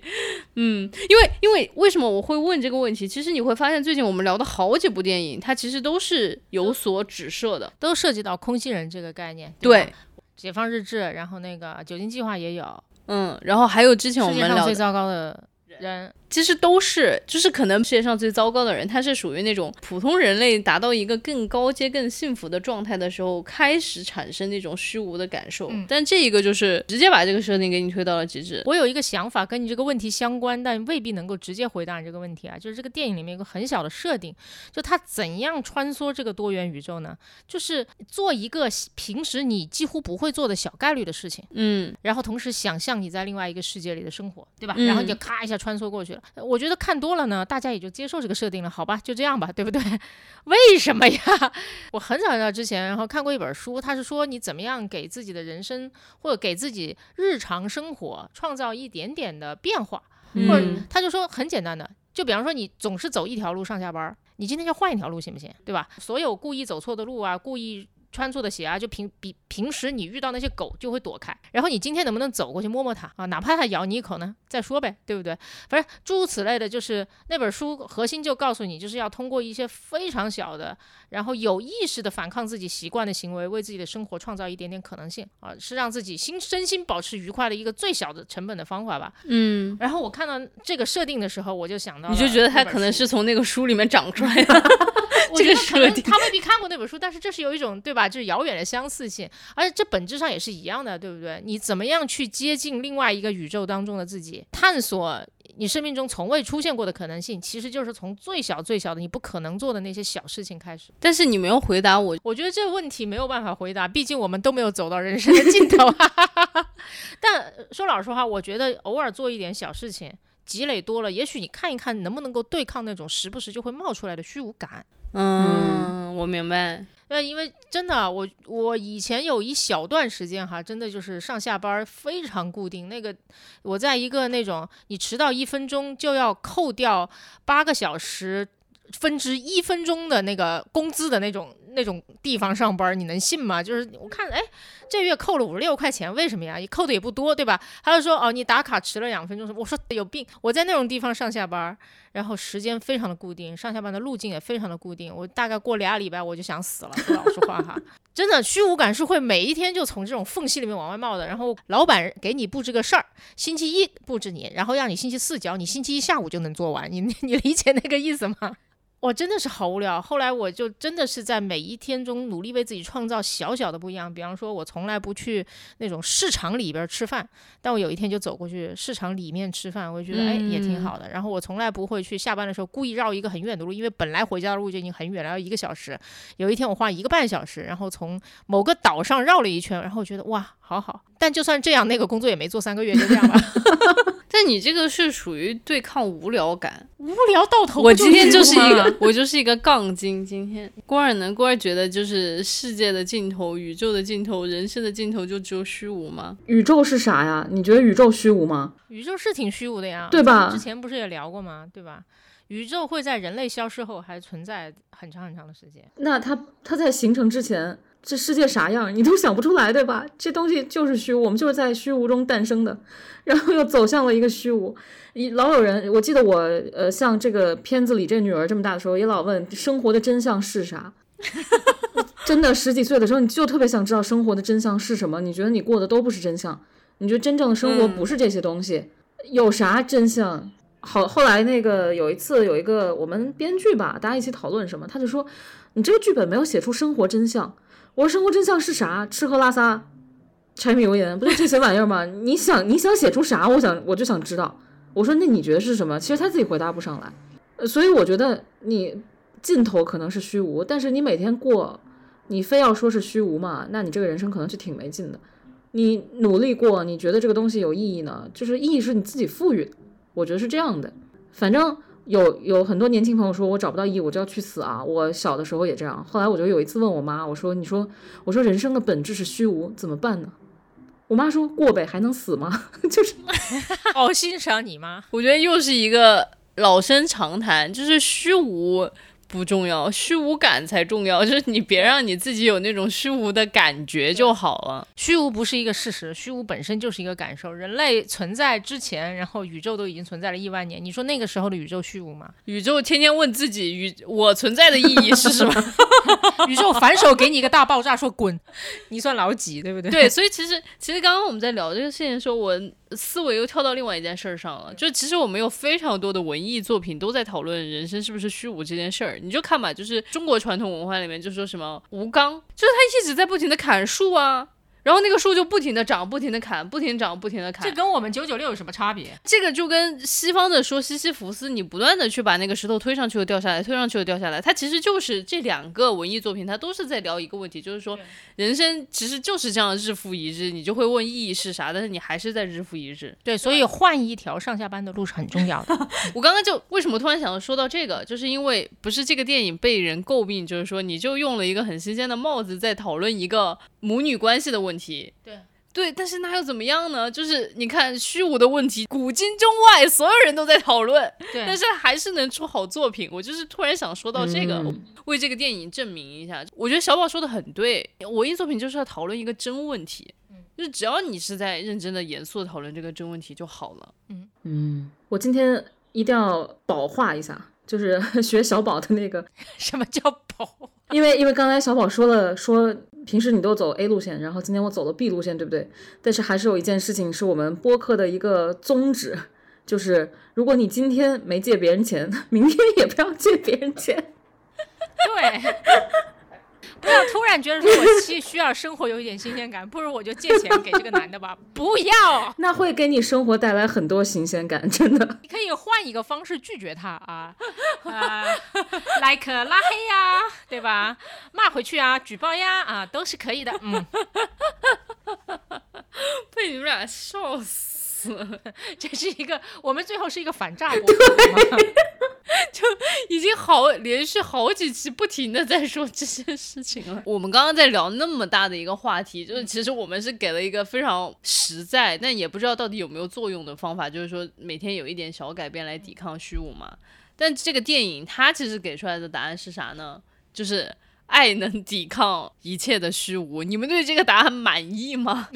Speaker 1: 嗯，因为因为为什么我会问这个问题？其实你会发现，最近我们聊的好几部电影，它其实都是有所指涉的，
Speaker 2: 都涉及到空心人这个概念。
Speaker 1: 对，
Speaker 2: 解放日志，然后那个酒精计划也有。
Speaker 1: 嗯，然后还有之前我们聊
Speaker 2: 最糟糕的人。
Speaker 1: 其实都是，就是可能世界上最糟糕的人，他是属于那种普通人类达到一个更高阶、更幸福的状态的时候，开始产生那种虚无的感受。但这一个就是直接把这个设定给你推到了极致。
Speaker 2: 我有一个想法跟你这个问题相关，但未必能够直接回答你这个问题啊。就是这个电影里面有个很小的设定，就他怎样穿梭这个多元宇宙呢？就是做一个平时你几乎不会做的小概率的事情，
Speaker 1: 嗯，
Speaker 2: 然后同时想象你在另外一个世界里的生活，对吧？然后你就咔一下穿梭过去了。我觉得看多了呢，大家也就接受这个设定了，好吧，就这样吧，对不对？为什么呀？我很早很早之前，然后看过一本书，他是说你怎么样给自己的人生或者给自己日常生活创造一点点的变化，或者他就说很简单的，就比方说你总是走一条路上下班，你今天就换一条路行不行？对吧？所有故意走错的路啊，故意。穿错的鞋啊，就平比平时你遇到那些狗就会躲开，然后你今天能不能走过去摸摸它啊？哪怕它咬你一口呢，再说呗，对不对？反正诸如此类的，就是那本书核心就告诉你，就是要通过一些非常小的，然后有意识的反抗自己习惯的行为，为自己的生活创造一点点可能性啊，是让自己心身心保持愉快的一个最小的成本的方法吧。
Speaker 1: 嗯。
Speaker 2: 然后我看到这个设定的时候，我就想到，
Speaker 1: 你就觉得它可能是从那个书里面长出来的。这个设定，
Speaker 2: 他未必看过那本书，但是这是有一种对吧？就是遥远的相似性，而且这本质上也是一样的，对不对？你怎么样去接近另外一个宇宙当中的自己，探索你生命中从未出现过的可能性，其实就是从最小最小的你不可能做的那些小事情开始。
Speaker 1: 但是你没有回答我，
Speaker 2: 我觉得这个问题没有办法回答，毕竟我们都没有走到人生的尽头。但说老实话，我觉得偶尔做一点小事情，积累多了，也许你看一看能不能够对抗那种时不时就会冒出来的虚无感。
Speaker 1: 嗯，我明白。
Speaker 2: 那因为真的，我我以前有一小段时间哈，真的就是上下班非常固定。那个我在一个那种你迟到一分钟就要扣掉八个小时分之一分钟的那个工资的那种那种地方上班，你能信吗？就是我看哎。这月扣了五十六块钱，为什么呀？你扣的也不多，对吧？他就说哦，你打卡迟了两分钟。我说有病！我在那种地方上下班，然后时间非常的固定，上下班的路径也非常的固定。我大概过俩礼拜我就想死了，说老实话哈，真的虚无感是会每一天就从这种缝隙里面往外冒的。然后老板给你布置个事儿，星期一布置你，然后让你星期四交，你星期一下午就能做完。你 你理解那个意思吗？我真的是好无聊。后来我就真的是在每一天中努力为自己创造小小的不一样。比方说，我从来不去那种市场里边吃饭，但我有一天就走过去市场里面吃饭，我就觉得哎也挺好的。然后我从来不会去下班的时候故意绕一个很远的路，因为本来回家的路就已经很远了，要一个小时。有一天我花一个半小时，然后从某个岛上绕了一圈，然后我觉得哇，好好。但就算这样，那个工作也没做三个月，就这样吧。
Speaker 1: 但你这个是属于对抗无聊感，
Speaker 2: 无聊到头。
Speaker 1: 我今天就是一个，我就是一个杠精。今天郭二呢？郭二觉得就是世界的尽头、宇宙的尽头、人生的尽头就只有虚无吗？
Speaker 3: 宇宙是啥呀？你觉得宇宙虚无吗？
Speaker 2: 宇宙是挺虚无的呀，
Speaker 3: 对吧？
Speaker 2: 之前不是也聊过吗？对吧？宇宙会在人类消失后还存在很长很长的时间。
Speaker 3: 那它它在形成之前。这世界啥样，你都想不出来，对吧？这东西就是虚无，我们就是在虚无中诞生的，然后又走向了一个虚无。一老有人，我记得我呃，像这个片子里这女儿这么大的时候，也老问生活的真相是啥。真的十几岁的时候，你就特别想知道生活的真相是什么。你觉得你过的都不是真相，你觉得真正的生活不是这些东西，有啥真相？好，后来那个有一次有一个我们编剧吧，大家一起讨论什么，他就说你这个剧本没有写出生活真相。我说生活真相是啥？吃喝拉撒，柴米油盐，不就这些玩意儿吗？你想你想写出啥？我想我就想知道。我说那你觉得是什么？其实他自己回答不上来。所以我觉得你尽头可能是虚无，但是你每天过，你非要说是虚无嘛？那你这个人生可能是挺没劲的。你努力过，你觉得这个东西有意义呢？就是意义是你自己赋予的。我觉得是这样的。反正。有有很多年轻朋友说，我找不到意义，我就要去死啊！我小的时候也这样。后来我就有一次问我妈，我说：“你说，我说人生的本质是虚无，怎么办呢？”我妈说过呗，还能死吗？就是
Speaker 2: 好欣赏你妈。
Speaker 1: 我觉得又是一个老生常谈，就是虚无。不重要，虚无感才重要。就是你别让你自己有那种虚无的感觉就好了。
Speaker 2: 虚无不是一个事实，虚无本身就是一个感受。人类存在之前，然后宇宙都已经存在了亿万年。你说那个时候的宇宙虚无吗？
Speaker 1: 宇宙天天问自己，宇我存在的意义是什么？
Speaker 2: 宇宙反手给你一个大爆炸，说滚，你算老几，对不对？
Speaker 1: 对，所以其实其实刚刚我们在聊这个事情的时候，我。思维又跳到另外一件事儿上了，就其实我们有非常多的文艺作品都在讨论人生是不是虚无这件事儿。你就看吧，就是中国传统文化里面就说什么吴刚，就是他一直在不停的砍树啊。然后那个树就不停的长，不停的砍，不停长，不停的砍。
Speaker 2: 这跟我们九九六有什么差别？
Speaker 1: 这个就跟西方的说西西弗斯，你不断的去把那个石头推上去又掉下来，推上去又掉下来，它其实就是这两个文艺作品，它都是在聊一个问题，就是说人生其实就是这样日复一日，你就会问意义是啥，但是你还是在日复一日。
Speaker 2: 对，所以换一条上下班的路是很重要的。
Speaker 1: 我刚刚就为什么突然想到说到这个，就是因为不是这个电影被人诟病，就是说你就用了一个很新鲜的帽子在讨论一个母女关系的问题。
Speaker 2: 对。
Speaker 1: 对，但是那又怎么样呢？就是你看虚无的问题，古今中外所有人都在讨论，
Speaker 2: 对，
Speaker 1: 但是还是能出好作品。我就是突然想说到这个，为这个电影证明一下。我觉得小宝说的很对，文艺作品就是要讨论一个真问题，就是只要你是在认真的、严肃的讨论这个真问题就好了。
Speaker 2: 嗯
Speaker 3: 嗯，我今天一定要保化一下，就是 学小宝的那个
Speaker 2: 什么叫保？
Speaker 3: 因为因为刚才小宝说了说。平时你都走 A 路线，然后今天我走了 B 路线，对不对？但是还是有一件事情是我们播客的一个宗旨，就是如果你今天没借别人钱，明天也不要借别人钱。
Speaker 2: 对，不要突然觉得说我需 需要生活有一点新鲜感，不如我就借钱给这个男的吧。不要，
Speaker 3: 那会给你生活带来很多新鲜感，真的。
Speaker 2: 你可以换一个方式拒绝他啊啊，like 拉黑呀，对吧？骂回去啊，举报呀啊，都是可以的。嗯，
Speaker 1: 被你们俩笑死了，
Speaker 2: 这是一个我们最后是一个反诈 播客吗？
Speaker 1: 已经好连续好几期不停的在说这些事情了。我们刚刚在聊那么大的一个话题，就是其实我们是给了一个非常实在，但也不知道到底有没有作用的方法，就是说每天有一点小改变来抵抗虚无嘛。但这个电影它其实给出来的答案是啥呢？就是爱能抵抗一切的虚无。你们对这个答案满意吗？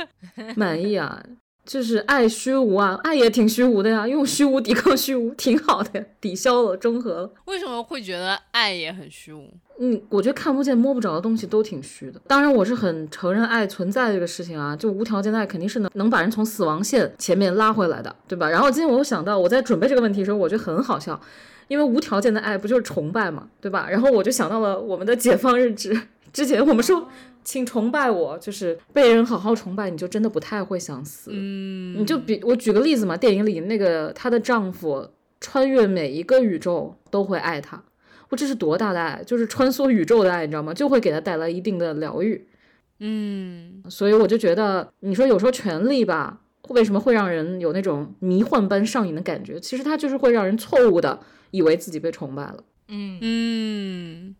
Speaker 3: 满意啊。就是爱虚无啊，爱也挺虚无的呀，用虚无抵抗虚无，挺好的，抵消了，中和了。
Speaker 1: 为什么会觉得爱也很虚无？
Speaker 3: 嗯，我觉得看不见摸不着的东西都挺虚的。当然，我是很承认爱存在这个事情啊，就无条件的爱肯定是能能把人从死亡线前面拉回来的，对吧？然后今天我又想到，我在准备这个问题的时候，我觉得很好笑，因为无条件的爱不就是崇拜嘛，对吧？然后我就想到了我们的解放日志，之前我们说。请崇拜我，就是被人好好崇拜，你就真的不太会想死。
Speaker 1: 嗯，
Speaker 3: 你就比我举个例子嘛，电影里那个她的丈夫穿越每一个宇宙都会爱她，我这是多大的爱，就是穿梭宇宙的爱，你知道吗？就会给她带来一定的疗愈。
Speaker 1: 嗯，
Speaker 3: 所以我就觉得，你说有时候权力吧，为什么会让人有那种迷幻般上瘾的感觉？其实它就是会让人错误的以为自己被崇拜了。
Speaker 2: 嗯
Speaker 1: 嗯，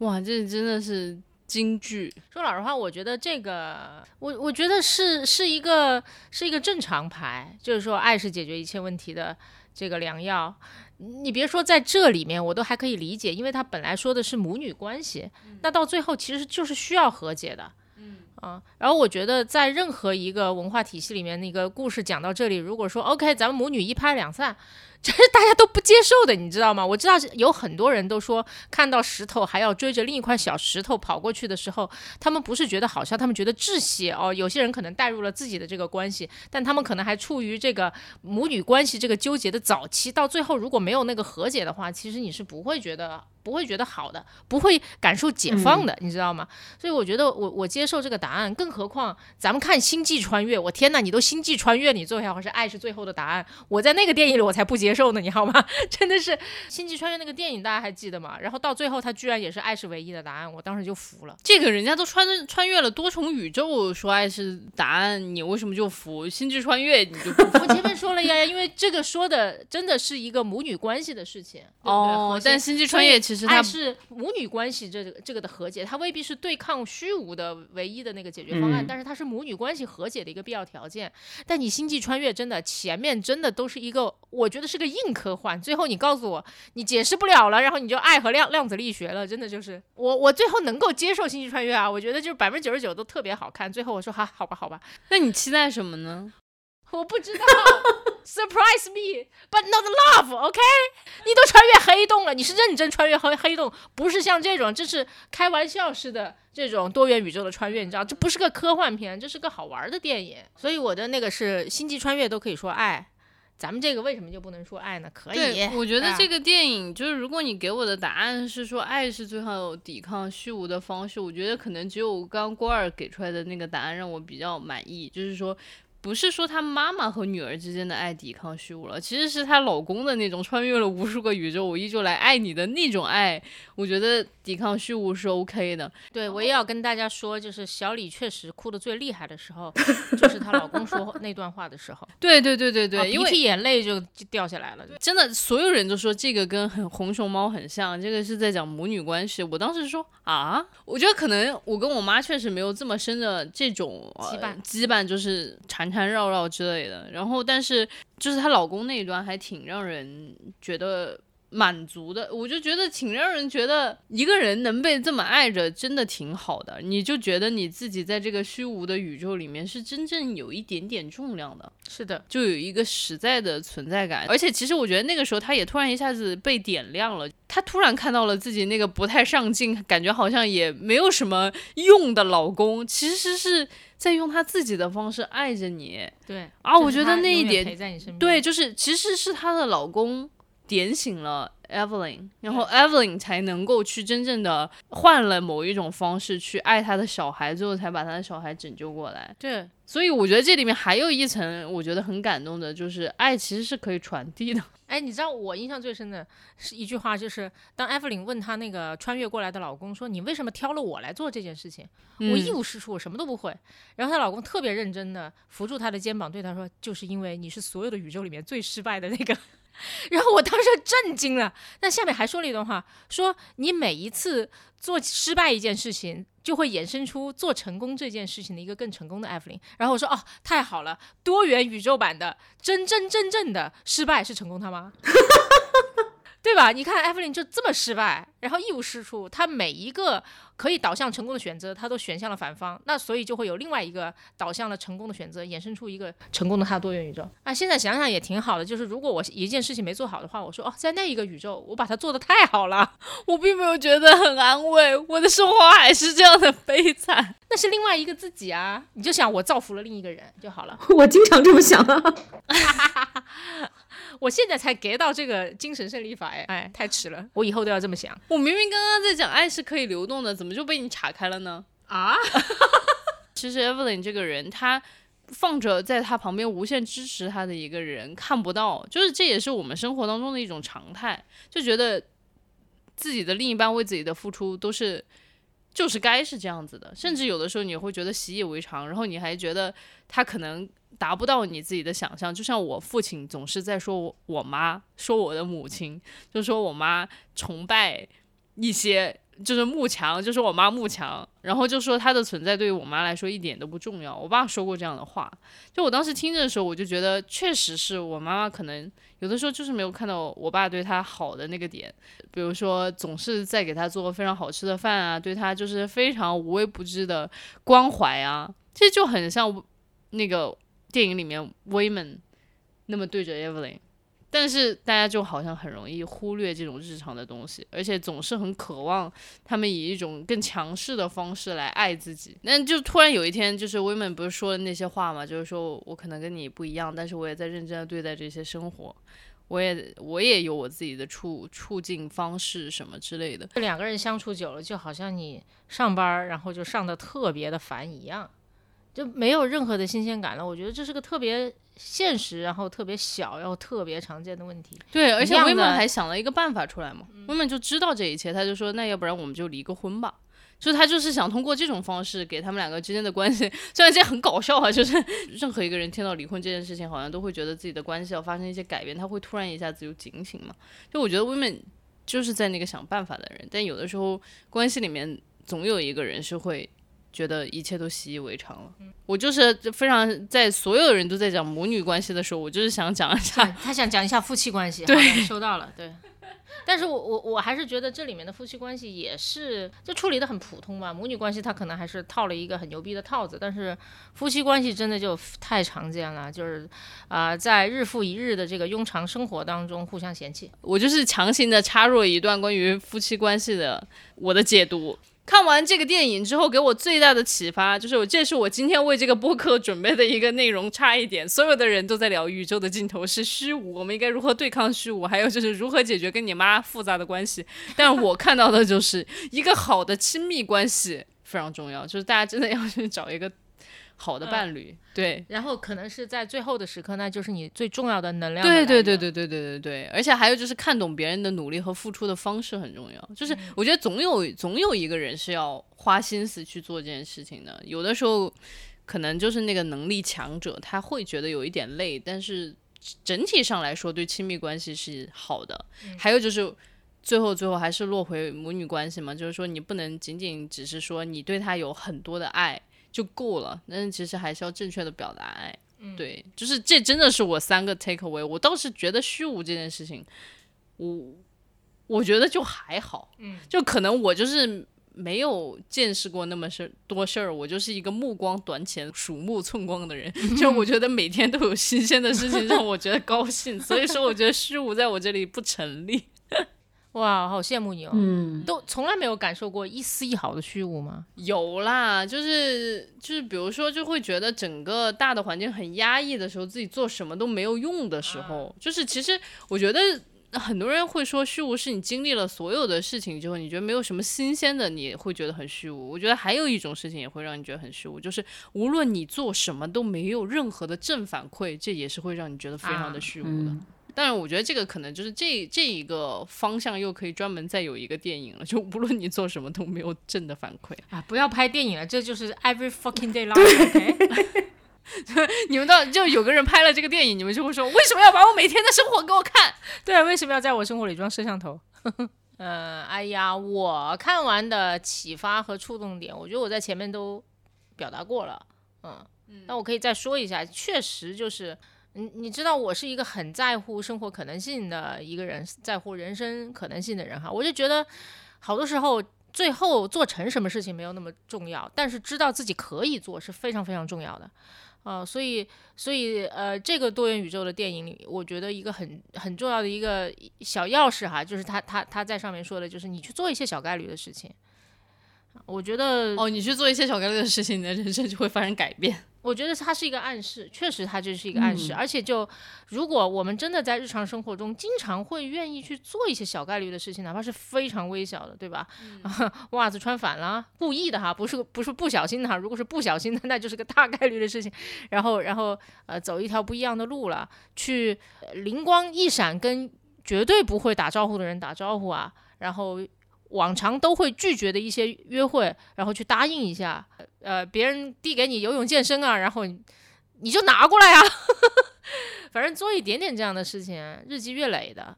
Speaker 1: 哇，这真的是。京剧
Speaker 2: 说老实话，我觉得这个，我我觉得是是一个是一个正常牌，就是说爱是解决一切问题的这个良药。你别说在这里面，我都还可以理解，因为他本来说的是母女关系，那到最后其实就是需要和解的。
Speaker 1: 嗯
Speaker 2: 啊，然后我觉得在任何一个文化体系里面，那个故事讲到这里，如果说 OK，咱们母女一拍两散。这是大家都不接受的，你知道吗？我知道有很多人都说，看到石头还要追着另一块小石头跑过去的时候，他们不是觉得好笑，他们觉得窒息哦。有些人可能带入了自己的这个关系，但他们可能还处于这个母女关系这个纠结的早期，到最后如果没有那个和解的话，其实你是不会觉得不会觉得好的，不会感受解放的，你知道吗？所以我觉得我我接受这个答案，更何况咱们看星际穿越，我天哪，你都星际穿越，你最后还是爱是最后的答案，我在那个电影里我才不接。接受呢？你好吗？真的是《星际穿越》那个电影，大家还记得吗？然后到最后，他居然也是爱是唯一的答案，我当时就服了。
Speaker 1: 这个人家都穿穿越了多重宇宙，说爱是答案，你为什么就服？《星际穿越》你就不服？
Speaker 2: 我前面说了呀，因为这个说的真的是一个母女关系的事情
Speaker 1: 哦。但《星际穿越》其实它
Speaker 2: 是母女关系这个这个的和解，它未必是对抗虚无的唯一的那个解决方案，但是它是母女关系和解的一个必要条件。但你《星际穿越》真的前面真的都是一个，我觉得是。个硬科幻，最后你告诉我你解释不了了，然后你就爱和量量子力学了，真的就是我我最后能够接受星际穿越啊，我觉得就是百分之九十九都特别好看。最后我说哈好吧好吧，
Speaker 1: 那你期待什么呢？
Speaker 2: 我不知道，surprise me but not love，OK？你都穿越黑洞了，你是认真穿越黑黑洞，不是像这种这是开玩笑似的这种多元宇宙的穿越，你知道这不是个科幻片，这是个好玩的电影。所以我的那个是星际穿越都可以说爱。咱们这个为什么就不能说爱呢？可以，
Speaker 1: 我觉得这个电影就是，如果你给我的答案是说爱是最好抵抗虚无的方式，我觉得可能只有刚郭二给出来的那个答案让我比较满意，就是说。不是说她妈妈和女儿之间的爱抵抗虚无了，其实是她老公的那种穿越了无数个宇宙，我依旧来爱你的那种爱。我觉得抵抗虚无是 OK 的。
Speaker 2: 对，我也要跟大家说，就是小李确实哭的最厉害的时候，就是她老公说那段话的时候。
Speaker 1: 对对对对对，
Speaker 2: 因为眼泪就就掉下来了。
Speaker 1: 真的，所有人都说这个跟很红熊猫很像，这个是在讲母女关系。我当时说啊，我觉得可能我跟我妈确实没有这么深的这种
Speaker 2: 羁绊，
Speaker 1: 羁绊就是缠。缠绕绕之类的，然后但是就是她老公那一段还挺让人觉得满足的，我就觉得挺让人觉得一个人能被这么爱着，真的挺好的。你就觉得你自己在这个虚无的宇宙里面是真正有一点点重量的，
Speaker 2: 是的，
Speaker 1: 就有一个实在的存在感。而且其实我觉得那个时候他也突然一下子被点亮了，他突然看到了自己那个不太上进，感觉好像也没有什么用的老公，其实是。在用他自己的方式爱着你，
Speaker 2: 对
Speaker 1: 啊，我觉得那一点，对，就是其实是她的老公点醒了 Evelyn，然后 Evelyn 才能够去真正的换了某一种方式去爱他的小孩，最后才把他的小孩拯救过来。
Speaker 2: 对，
Speaker 1: 所以我觉得这里面还有一层，我觉得很感动的，就是爱其实是可以传递的。
Speaker 2: 哎，你知道我印象最深的是一句话，就是当 Evelyn 问她那个穿越过来的老公说：“你为什么挑了我来做这件事情？我一无是处，我什么都不会。”然后她老公特别认真的扶住她的肩膀，对她说：“就是因为你是所有的宇宙里面最失败的那个。” 然后我当时震惊了。但下面还说了一段话，说你每一次做失败一件事情，就会衍生出做成功这件事情的一个更成功的艾弗琳。然后我说：“哦，太好了，多元宇宙版的真真正正的失败是成功他妈？” 对吧？你看艾弗琳就这么失败，然后一无是处，她每一个可以导向成功的选择，她都选向了反方，那所以就会有另外一个导向了成功的选择，衍生出一个成功的她多元宇宙。啊，现在想想也挺好的，就是如果我一件事情没做好的话，我说哦，在那一个宇宙我把它做的太好了，
Speaker 1: 我并没有觉得很安慰，我的生活还是这样的悲惨，
Speaker 2: 那是另外一个自己啊。你就想我造福了另一个人就好了。
Speaker 3: 我经常这么想啊。
Speaker 2: 我现在才 get 到这个精神胜利法，哎哎，太迟了，我以后都要这么想。
Speaker 1: 我明明刚刚在讲爱是可以流动的，怎么就被你岔开了呢？
Speaker 2: 啊，
Speaker 1: 其实 Evelyn 这个人，他放着在他旁边无限支持他的一个人看不到，就是这也是我们生活当中的一种常态，就觉得自己的另一半为自己的付出都是就是该是这样子的，甚至有的时候你会觉得习以为常，然后你还觉得他可能。达不到你自己的想象，就像我父亲总是在说我我妈，说我的母亲，就说我妈崇拜一些就是慕强，就是我妈慕强，然后就说她的存在对于我妈来说一点都不重要。我爸说过这样的话，就我当时听着的时候，我就觉得确实是我妈妈可能有的时候就是没有看到我爸对她好的那个点，比如说总是在给她做非常好吃的饭啊，对她就是非常无微不至的关怀啊，其实就很像那个。电影里面威 n 那么对着 Evelyn，但是大家就好像很容易忽略这种日常的东西，而且总是很渴望他们以一种更强势的方式来爱自己。那就突然有一天，就是威 n 不是说的那些话嘛，就是说我可能跟你不一样，但是我也在认真的对待这些生活，我也我也有我自己的处处境方式什么之类的。
Speaker 2: 两个人相处久了，就好像你上班然后就上的特别的烦一样。就没有任何的新鲜感了。我觉得这是个特别现实，然后特别小，然后特别常见的问题。
Speaker 1: 对，而且威曼还想了一个办法出来嘛。威门就知道这一切，他就说：“那要不然我们就离个婚吧。”就他就是想通过这种方式给他们两个之间的关系，虽然这很搞笑啊，就是 任何一个人听到离婚这件事情，好像都会觉得自己的关系要发生一些改变，他会突然一下子就警醒嘛。就我觉得威门就是在那个想办法的人，但有的时候关系里面总有一个人是会。觉得一切都习以为常了。我就是非常在所有人都在讲母女关系的时候，我就是想讲一下，
Speaker 2: 他想讲一下夫妻关系。
Speaker 1: 对，
Speaker 2: 收到了。对，但是我我我还是觉得这里面的夫妻关系也是就处理的很普通吧。母女关系他可能还是套了一个很牛逼的套子，但是夫妻关系真的就太常见了，就是啊，在日复一日的这个庸常生活当中互相嫌弃。
Speaker 1: 我就是强行的插入一段关于夫妻关系的我的解读。看完这个电影之后，给我最大的启发就是，这是我今天为这个播客准备的一个内容。差一点，所有的人都在聊宇宙的尽头是虚无，我们应该如何对抗虚无？还有就是如何解决跟你妈复杂的关系。但我看到的就是一个好的亲密关系非常重要，就是大家真的要去找一个。好的伴侣，对，
Speaker 2: 然后可能是在最后的时刻，那就是你最重要的能量。
Speaker 1: 对对对对对对对对，而且还有就是看懂别人的努力和付出的方式很重要。就是我觉得总有总有一个人是要花心思去做这件事情的。有的时候可能就是那个能力强者，他会觉得有一点累，但是整体上来说对亲密关系是好的。还有就是最后最后还是落回母女关系嘛，就是说你不能仅仅只是说你对他有很多的爱。就够了，但是其实还是要正确的表达爱，对，就是这真的是我三个 take away。我倒是觉得虚无这件事情，我我觉得就还好，嗯，就可能我就是没有见识过那么事多事儿，我就是一个目光短浅、鼠目寸光的人，就我觉得每天都有新鲜的事情让我觉得高兴，所以说我觉得虚无在我这里不成立。
Speaker 2: 哇，好羡慕你哦！
Speaker 3: 嗯，
Speaker 2: 都从来没有感受过一丝一毫的虚无吗？
Speaker 1: 有啦，就是就是，比如说，就会觉得整个大的环境很压抑的时候，自己做什么都没有用的时候，就是其实我觉得很多人会说虚无是你经历了所有的事情之后，你觉得没有什么新鲜的，你会觉得很虚无。我觉得还有一种事情也会让你觉得很虚无，就是无论你做什么都没有任何的正反馈，这也是会让你觉得非常的虚无的。
Speaker 3: 嗯
Speaker 1: 但是我觉得这个可能就是这这一个方向又可以专门再有一个电影了，就无论你做什么都没有正的反馈。
Speaker 2: 啊，不要拍电影了，这就是 every fucking day life，OK？
Speaker 1: 你们到就有个人拍了这个电影，你们就会说为什么要把我每天的生活给我看？
Speaker 2: 对，为什么要在我生活里装摄像头？嗯，哎呀，我看完的启发和触动点，我觉得我在前面都表达过了，嗯，那我可以再说一下，确实就是，你你知道我是一个很在乎生活可能性的一个人，在乎人生可能性的人哈，我就觉得好多时候最后做成什么事情没有那么重要，但是知道自己可以做是非常非常重要的。呃，所以，所以，呃，这个多元宇宙的电影里，我觉得一个很很重要的一个小钥匙哈，就是他他他在上面说的，就是你去做一些小概率的事情。我觉得，
Speaker 1: 哦，你去做一些小概率的事情，你的人生就会发生改变。
Speaker 2: 我觉得它是一个暗示，确实它就是一个暗示。
Speaker 3: 嗯
Speaker 2: 而且就如果我们真的在日常生活中经常会愿意去做一些小概率的事情，哪怕是非常微小的，对吧？袜子穿反了，故意的哈，不是不是不小心的哈。如果是不小心的，那就是个大概率的事情。然后然后呃，走一条不一样的路了，去呃灵光一闪，跟绝对不会打招呼的人打招呼啊，然后。往常都会拒绝的一些约会，然后去答应一下，呃，别人递给你游泳健身啊，然后你你就拿过来啊，反正做一点点这样的事情，日积月累的，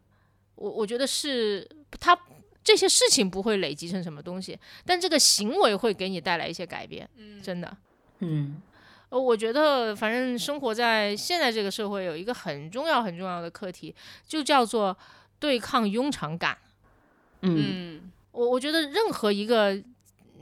Speaker 2: 我我觉得是他这些事情不会累积成什么东西，但这个行为会给你带来一些改变，真的。
Speaker 3: 嗯。
Speaker 2: 呃，我觉得反正生活在现在这个社会，有一个很重要很重要的课题，就叫做对抗庸常感。
Speaker 3: 嗯。
Speaker 1: 嗯，
Speaker 2: 我我觉得任何一个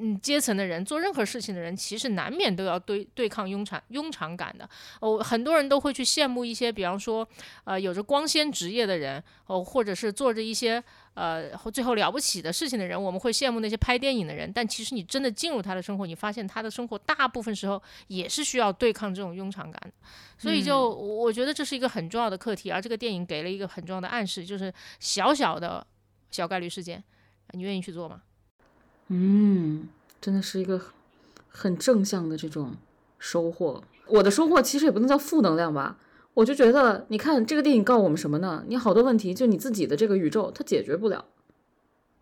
Speaker 2: 嗯阶层的人做任何事情的人，其实难免都要对对抗庸常庸常感的。哦，很多人都会去羡慕一些，比方说呃有着光鲜职业的人，哦，或者是做着一些呃最后了不起的事情的人，我们会羡慕那些拍电影的人。但其实你真的进入他的生活，你发现他的生活大部分时候也是需要对抗这种庸常感的。所以就我我觉得这是一个很重要的课题，而这个电影给了一个很重要的暗示，就是小小的小概率事件，你愿意去做吗？
Speaker 3: 嗯，真的是一个很很正向的这种收获。我的收获其实也不能叫负能量吧，我就觉得，你看这个电影告诉我们什么呢？你好多问题就你自己的这个宇宙它解决不了，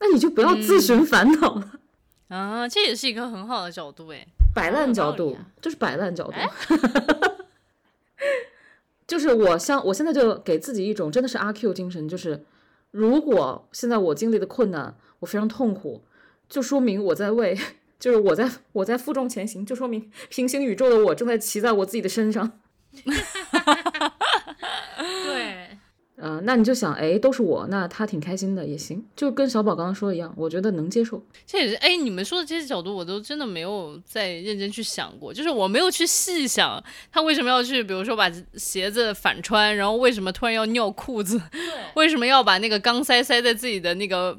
Speaker 3: 那你就不要自寻烦恼了。
Speaker 1: 啊，这也是一个很好的角度哎。
Speaker 3: 摆烂角度，就是摆烂角度。就是我像我现在就给自己一种真的是阿 Q 精神，就是如果现在我经历的困难，我非常痛苦，就说明我在为，就是我在我在负重前行，就说明平行宇宙的我正在骑在我自己的身上。
Speaker 2: 对，
Speaker 3: 呃，那你就想，哎，都是我，那他挺开心的也行，就跟小宝刚刚说的一样，我觉得能接受。
Speaker 1: 这也是哎，你们说的这些角度，我都真的没有再认真去想过，就是我没有去细想他为什么要去，比如说把鞋子反穿，然后为什么突然要尿裤子，为什么要把那个钢塞塞在自己的那个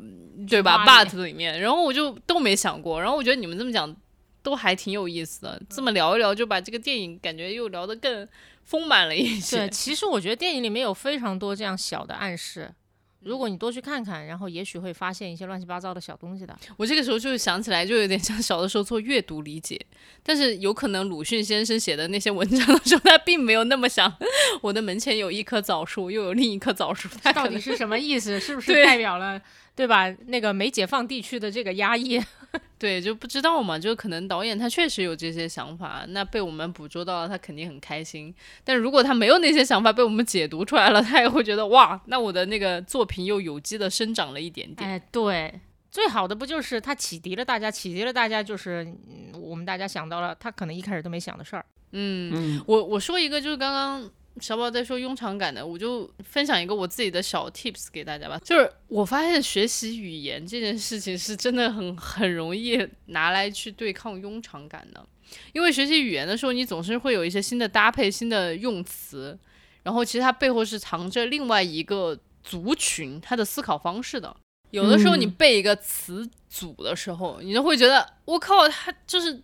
Speaker 1: 对吧？
Speaker 2: 花里
Speaker 1: 面，然后我就都没想过，然后我觉得你们这么讲都还挺有意思的，这么聊一聊就把这个电影感觉又聊得更丰满了一
Speaker 2: 对，
Speaker 1: 些。
Speaker 2: 其实我觉得电影里面有非常多这样小的暗示，如果你多去看看，然后也许会发现一些乱七八糟的小东西的。
Speaker 1: 我这个时候就想起来，就有点像小的时候做阅读理解，但是有可能鲁迅先生写的那些文章的时候，他并没有那么想。我的门前有一棵枣树，又有另一棵枣树，他
Speaker 2: 到底是什么意思？是不是代表了对吧？那个没解放地区的这个压抑？
Speaker 1: 对就不知道嘛，就可能导演他确实有这些想法，那被我们捕捉到了，他肯定很开心。但如果他没有那些想法被我们解读出来了，他也会觉得哇，那我的那个作品又有机的生长了一点点。
Speaker 2: 哎，对，最好的不就是他启迪了大家，启迪了大家，就是、嗯、我们大家想到了他可能一开始都没想的事儿。
Speaker 1: 嗯，
Speaker 3: 嗯
Speaker 1: 我我说一个，就是刚刚小宝在说庸常感的，我就分享一个我自己的小 tips 给大家吧。就是我发现学习语言这件事情是真的很很容易拿来去对抗庸常感的，因为学习语言的时候，你总是会有一些新的搭配、新的用词，然后其实它背后是藏着另外一个族群他的思考方式的。有的时候你
Speaker 3: 嗯
Speaker 1: 背一个词组的时候，你就会觉得我靠，他就是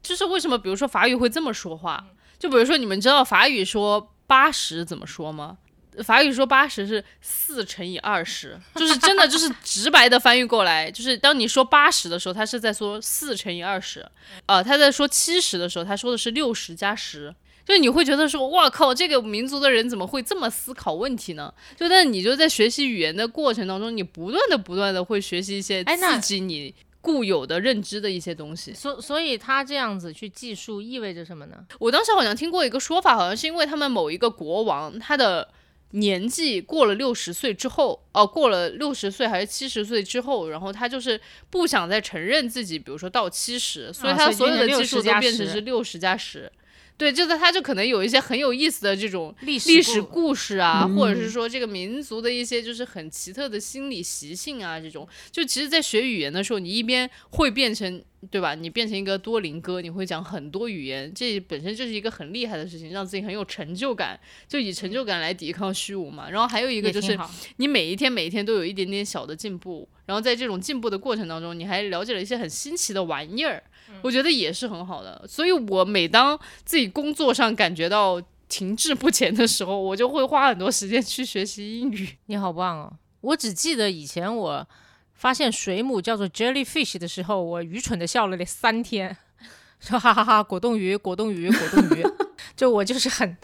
Speaker 1: 就是为什么，比如说法语会这么说话？就比如说你们知道法语说八十怎么说吗？法语说八十是四乘以二十，就是真的就是直白的翻译过来，就是当你说八十的时候，他是在说四乘以二十，呃，他在说七十的时候，他说的是六十加十。就你会觉得说，哇靠，这个民族的人怎么会这么思考问题呢？就但你就在学习语言的过程当中，你不断的不断的会学习一些刺激你固有的认知的一些东西。
Speaker 2: 所所以他这样子去计数意味着什么呢？
Speaker 1: 我当时好像听过一个说法，好像是因为他们某一个国王他的年纪过了六十岁之后，哦、过了六十岁还是七十岁之后，然后他就是不想再承认自己，比如说到七十，所以
Speaker 2: 啊
Speaker 1: 他所有的
Speaker 2: 所以变成60加
Speaker 1: 技术都变成是六十加十。对，就是他就可能有一些很有意思的这种
Speaker 2: 历史
Speaker 1: 历史
Speaker 2: 故
Speaker 1: 故事啊，或者是说这个民族的一些就是很奇特的心理习性啊，这种就其实，在学语言的时候，你一边会变成对吧？你变成一个多邻哥，你会讲很多语言，这本身就是一个很厉害的事情，让自己很有成就感，就以成就感来抵抗虚无嘛。然后还有一个就是你每一天每一天都有一点点小的进步，然后在这种进步的过程当中，你还了解了一些很新奇的玩意儿，我觉得也是很好的。所以我每当自己工作上感觉到停滞不前的时候，我就会花很多时间去学习英语。
Speaker 2: 你好棒哦！我只记得以前我发现水母叫做 jellyfish 的时候，我愚蠢的笑了那三天，说哈哈哈，果冻鱼，果冻鱼，果冻鱼，就我就是很，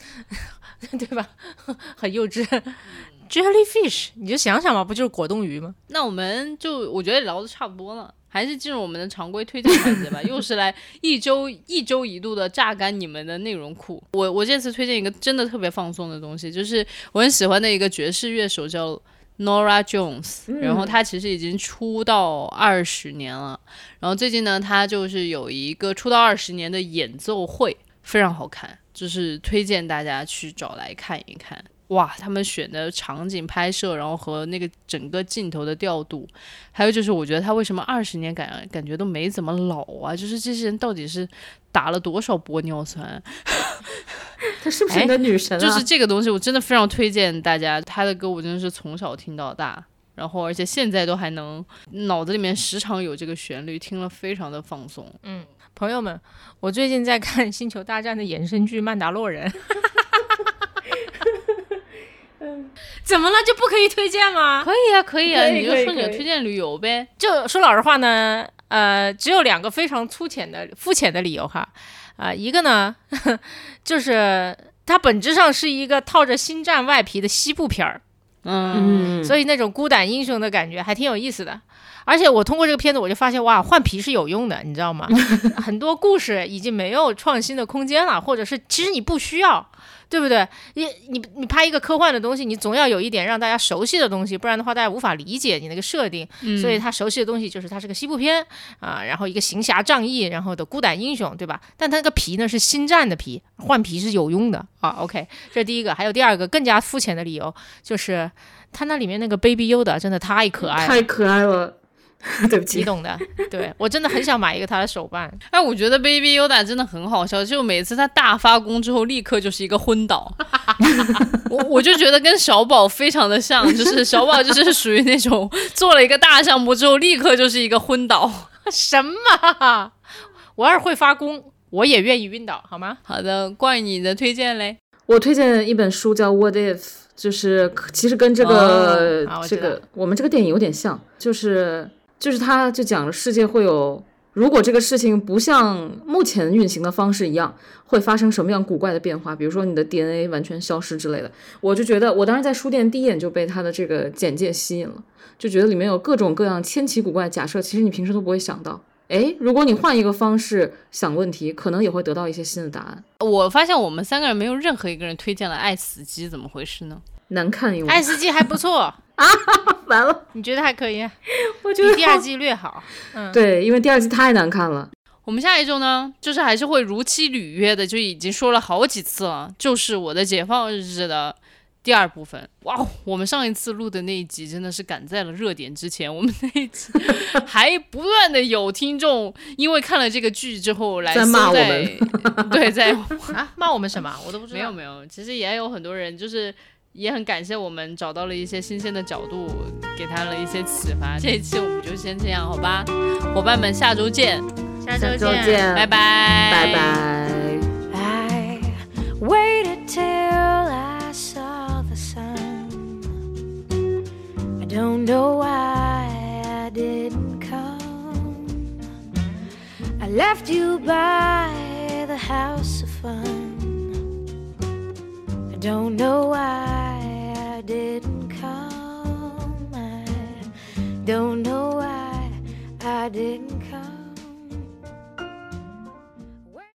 Speaker 2: 对吧？很幼稚。jellyfish，你就想想吧，不就是果冻鱼吗？
Speaker 1: 那我们就我觉得聊的差不多了，还是进入我们的常规推荐环节吧。又是来一周一周一度的榨干你们的内容库。我我这次推荐一个真的特别放松的东西，就是我很喜欢的一个爵士乐手叫 Nora Jones，然后他其实已经出道二十年了。然后最近呢，他就是有一个出道二十年的演奏会，非常好看，就是推荐大家去找来看一看。哇，他们选的场景拍摄，然后和那个整个镜头的调度，还有就是我觉得他为什么二十年感感觉都没怎么老啊？就是这些人到底是打了多少玻尿酸？
Speaker 3: 她是不是你的女神啊？
Speaker 1: 就是这个东西，我真的非常推荐大家。他的歌我真的是从小听到大，然后而且现在都还能脑子里面时常有这个旋律，听了非常的放松。
Speaker 2: 嗯朋友们，我最近在看《星球大战》的衍生剧《曼达洛人》。怎么了就不可以推荐吗？
Speaker 1: 可以啊，可以啊，
Speaker 3: 以
Speaker 1: 你就说你推荐旅游呗。
Speaker 2: 就说老实话呢，呃，只有两个非常粗浅的、肤浅的理由哈。啊、一个呢，就是它本质上是一个套着星战外皮的西部片儿，
Speaker 1: 嗯，
Speaker 3: 嗯，
Speaker 2: 所以那种孤胆英雄的感觉还挺有意思的。而且我通过这个片子，我就发现哇，换皮是有用的，你知道吗？很多故事已经没有创新的空间了，或者是其实你不需要，对不对？你你你拍一个科幻的东西，你总要有一点让大家熟悉的东西，不然的话大家无法理解你那个设定。所以他熟悉的东西就是他是个西部片啊，然后一个行侠仗义，然后的孤胆英雄，对吧？但他那个皮呢是星战的皮，换皮是有用的啊。OK，这是第一个，还有第二个更加肤浅的理由，就是他那里面那个 Baby Yoda 真的太可爱了，
Speaker 3: 太可爱了。对不起，
Speaker 2: 你懂的。对我真的很想买一个他的手办。
Speaker 1: 哎，我觉得 Baby Yoda 真的很好笑，就每次他大发功之后，立刻就是一个昏倒。我我就觉得跟小宝非常的像，就是小宝就是属于那种做了一个大项目之后，立刻就是一个昏倒。
Speaker 2: 什么？我要是会发功，我也愿意晕倒，好吗？
Speaker 1: 好的，关于你的推荐嘞，
Speaker 3: 我推荐一本书叫《What If》，就是其实跟这个、这
Speaker 2: 哦啊我知道
Speaker 3: 个我们这个电影有点像，就是就是他就讲了世界会有，如果这个事情不像目前运行的方式一样，会发生什么样古怪的变化，比如说你的 DNA 完全消失之类的。我就觉得，我当时在书店第一眼就被他的这个简介吸引了，就觉得里面有各种各样千奇古怪的假设，其实你平时都不会想到。诶，如果你换一个方式想问题，可能也会得到一些新的答案。
Speaker 1: 我发现我们三个人没有任何一个人推荐了《爱死机》，怎么回事呢？
Speaker 3: 难看一
Speaker 2: 爱斯基还不错 啊，
Speaker 3: 完了，
Speaker 2: 你觉得还可以？
Speaker 3: 我觉得
Speaker 2: 比第二季略好。嗯，
Speaker 3: 对，因为第二季太难看了。
Speaker 1: 我们下一周呢，就是还是会如期履约的，就已经说了好几次了，就是我的解放日志的第二部分。哇，哦我们上一次录的那一集真的是赶在了热点之前，我们那一集还不断的有听众 因为看了这个剧之后来
Speaker 3: 在骂我们
Speaker 1: 对，在
Speaker 2: 啊，骂我们什么？我都不知道。
Speaker 1: 没有没有，其实也有很多人就是。也很感谢我们找到了一些新鲜的角度，给他了一些启发。这一期我们就先这样，好吧，伙伴们，下周见，
Speaker 2: 下
Speaker 3: 下周
Speaker 2: 见。
Speaker 3: 见，
Speaker 1: 拜拜，
Speaker 3: 拜拜。
Speaker 4: I waited till I saw the sun I don't know why I didn't come. I left you by the house of fun. Don't know why I didn't come. I don't know why I didn't.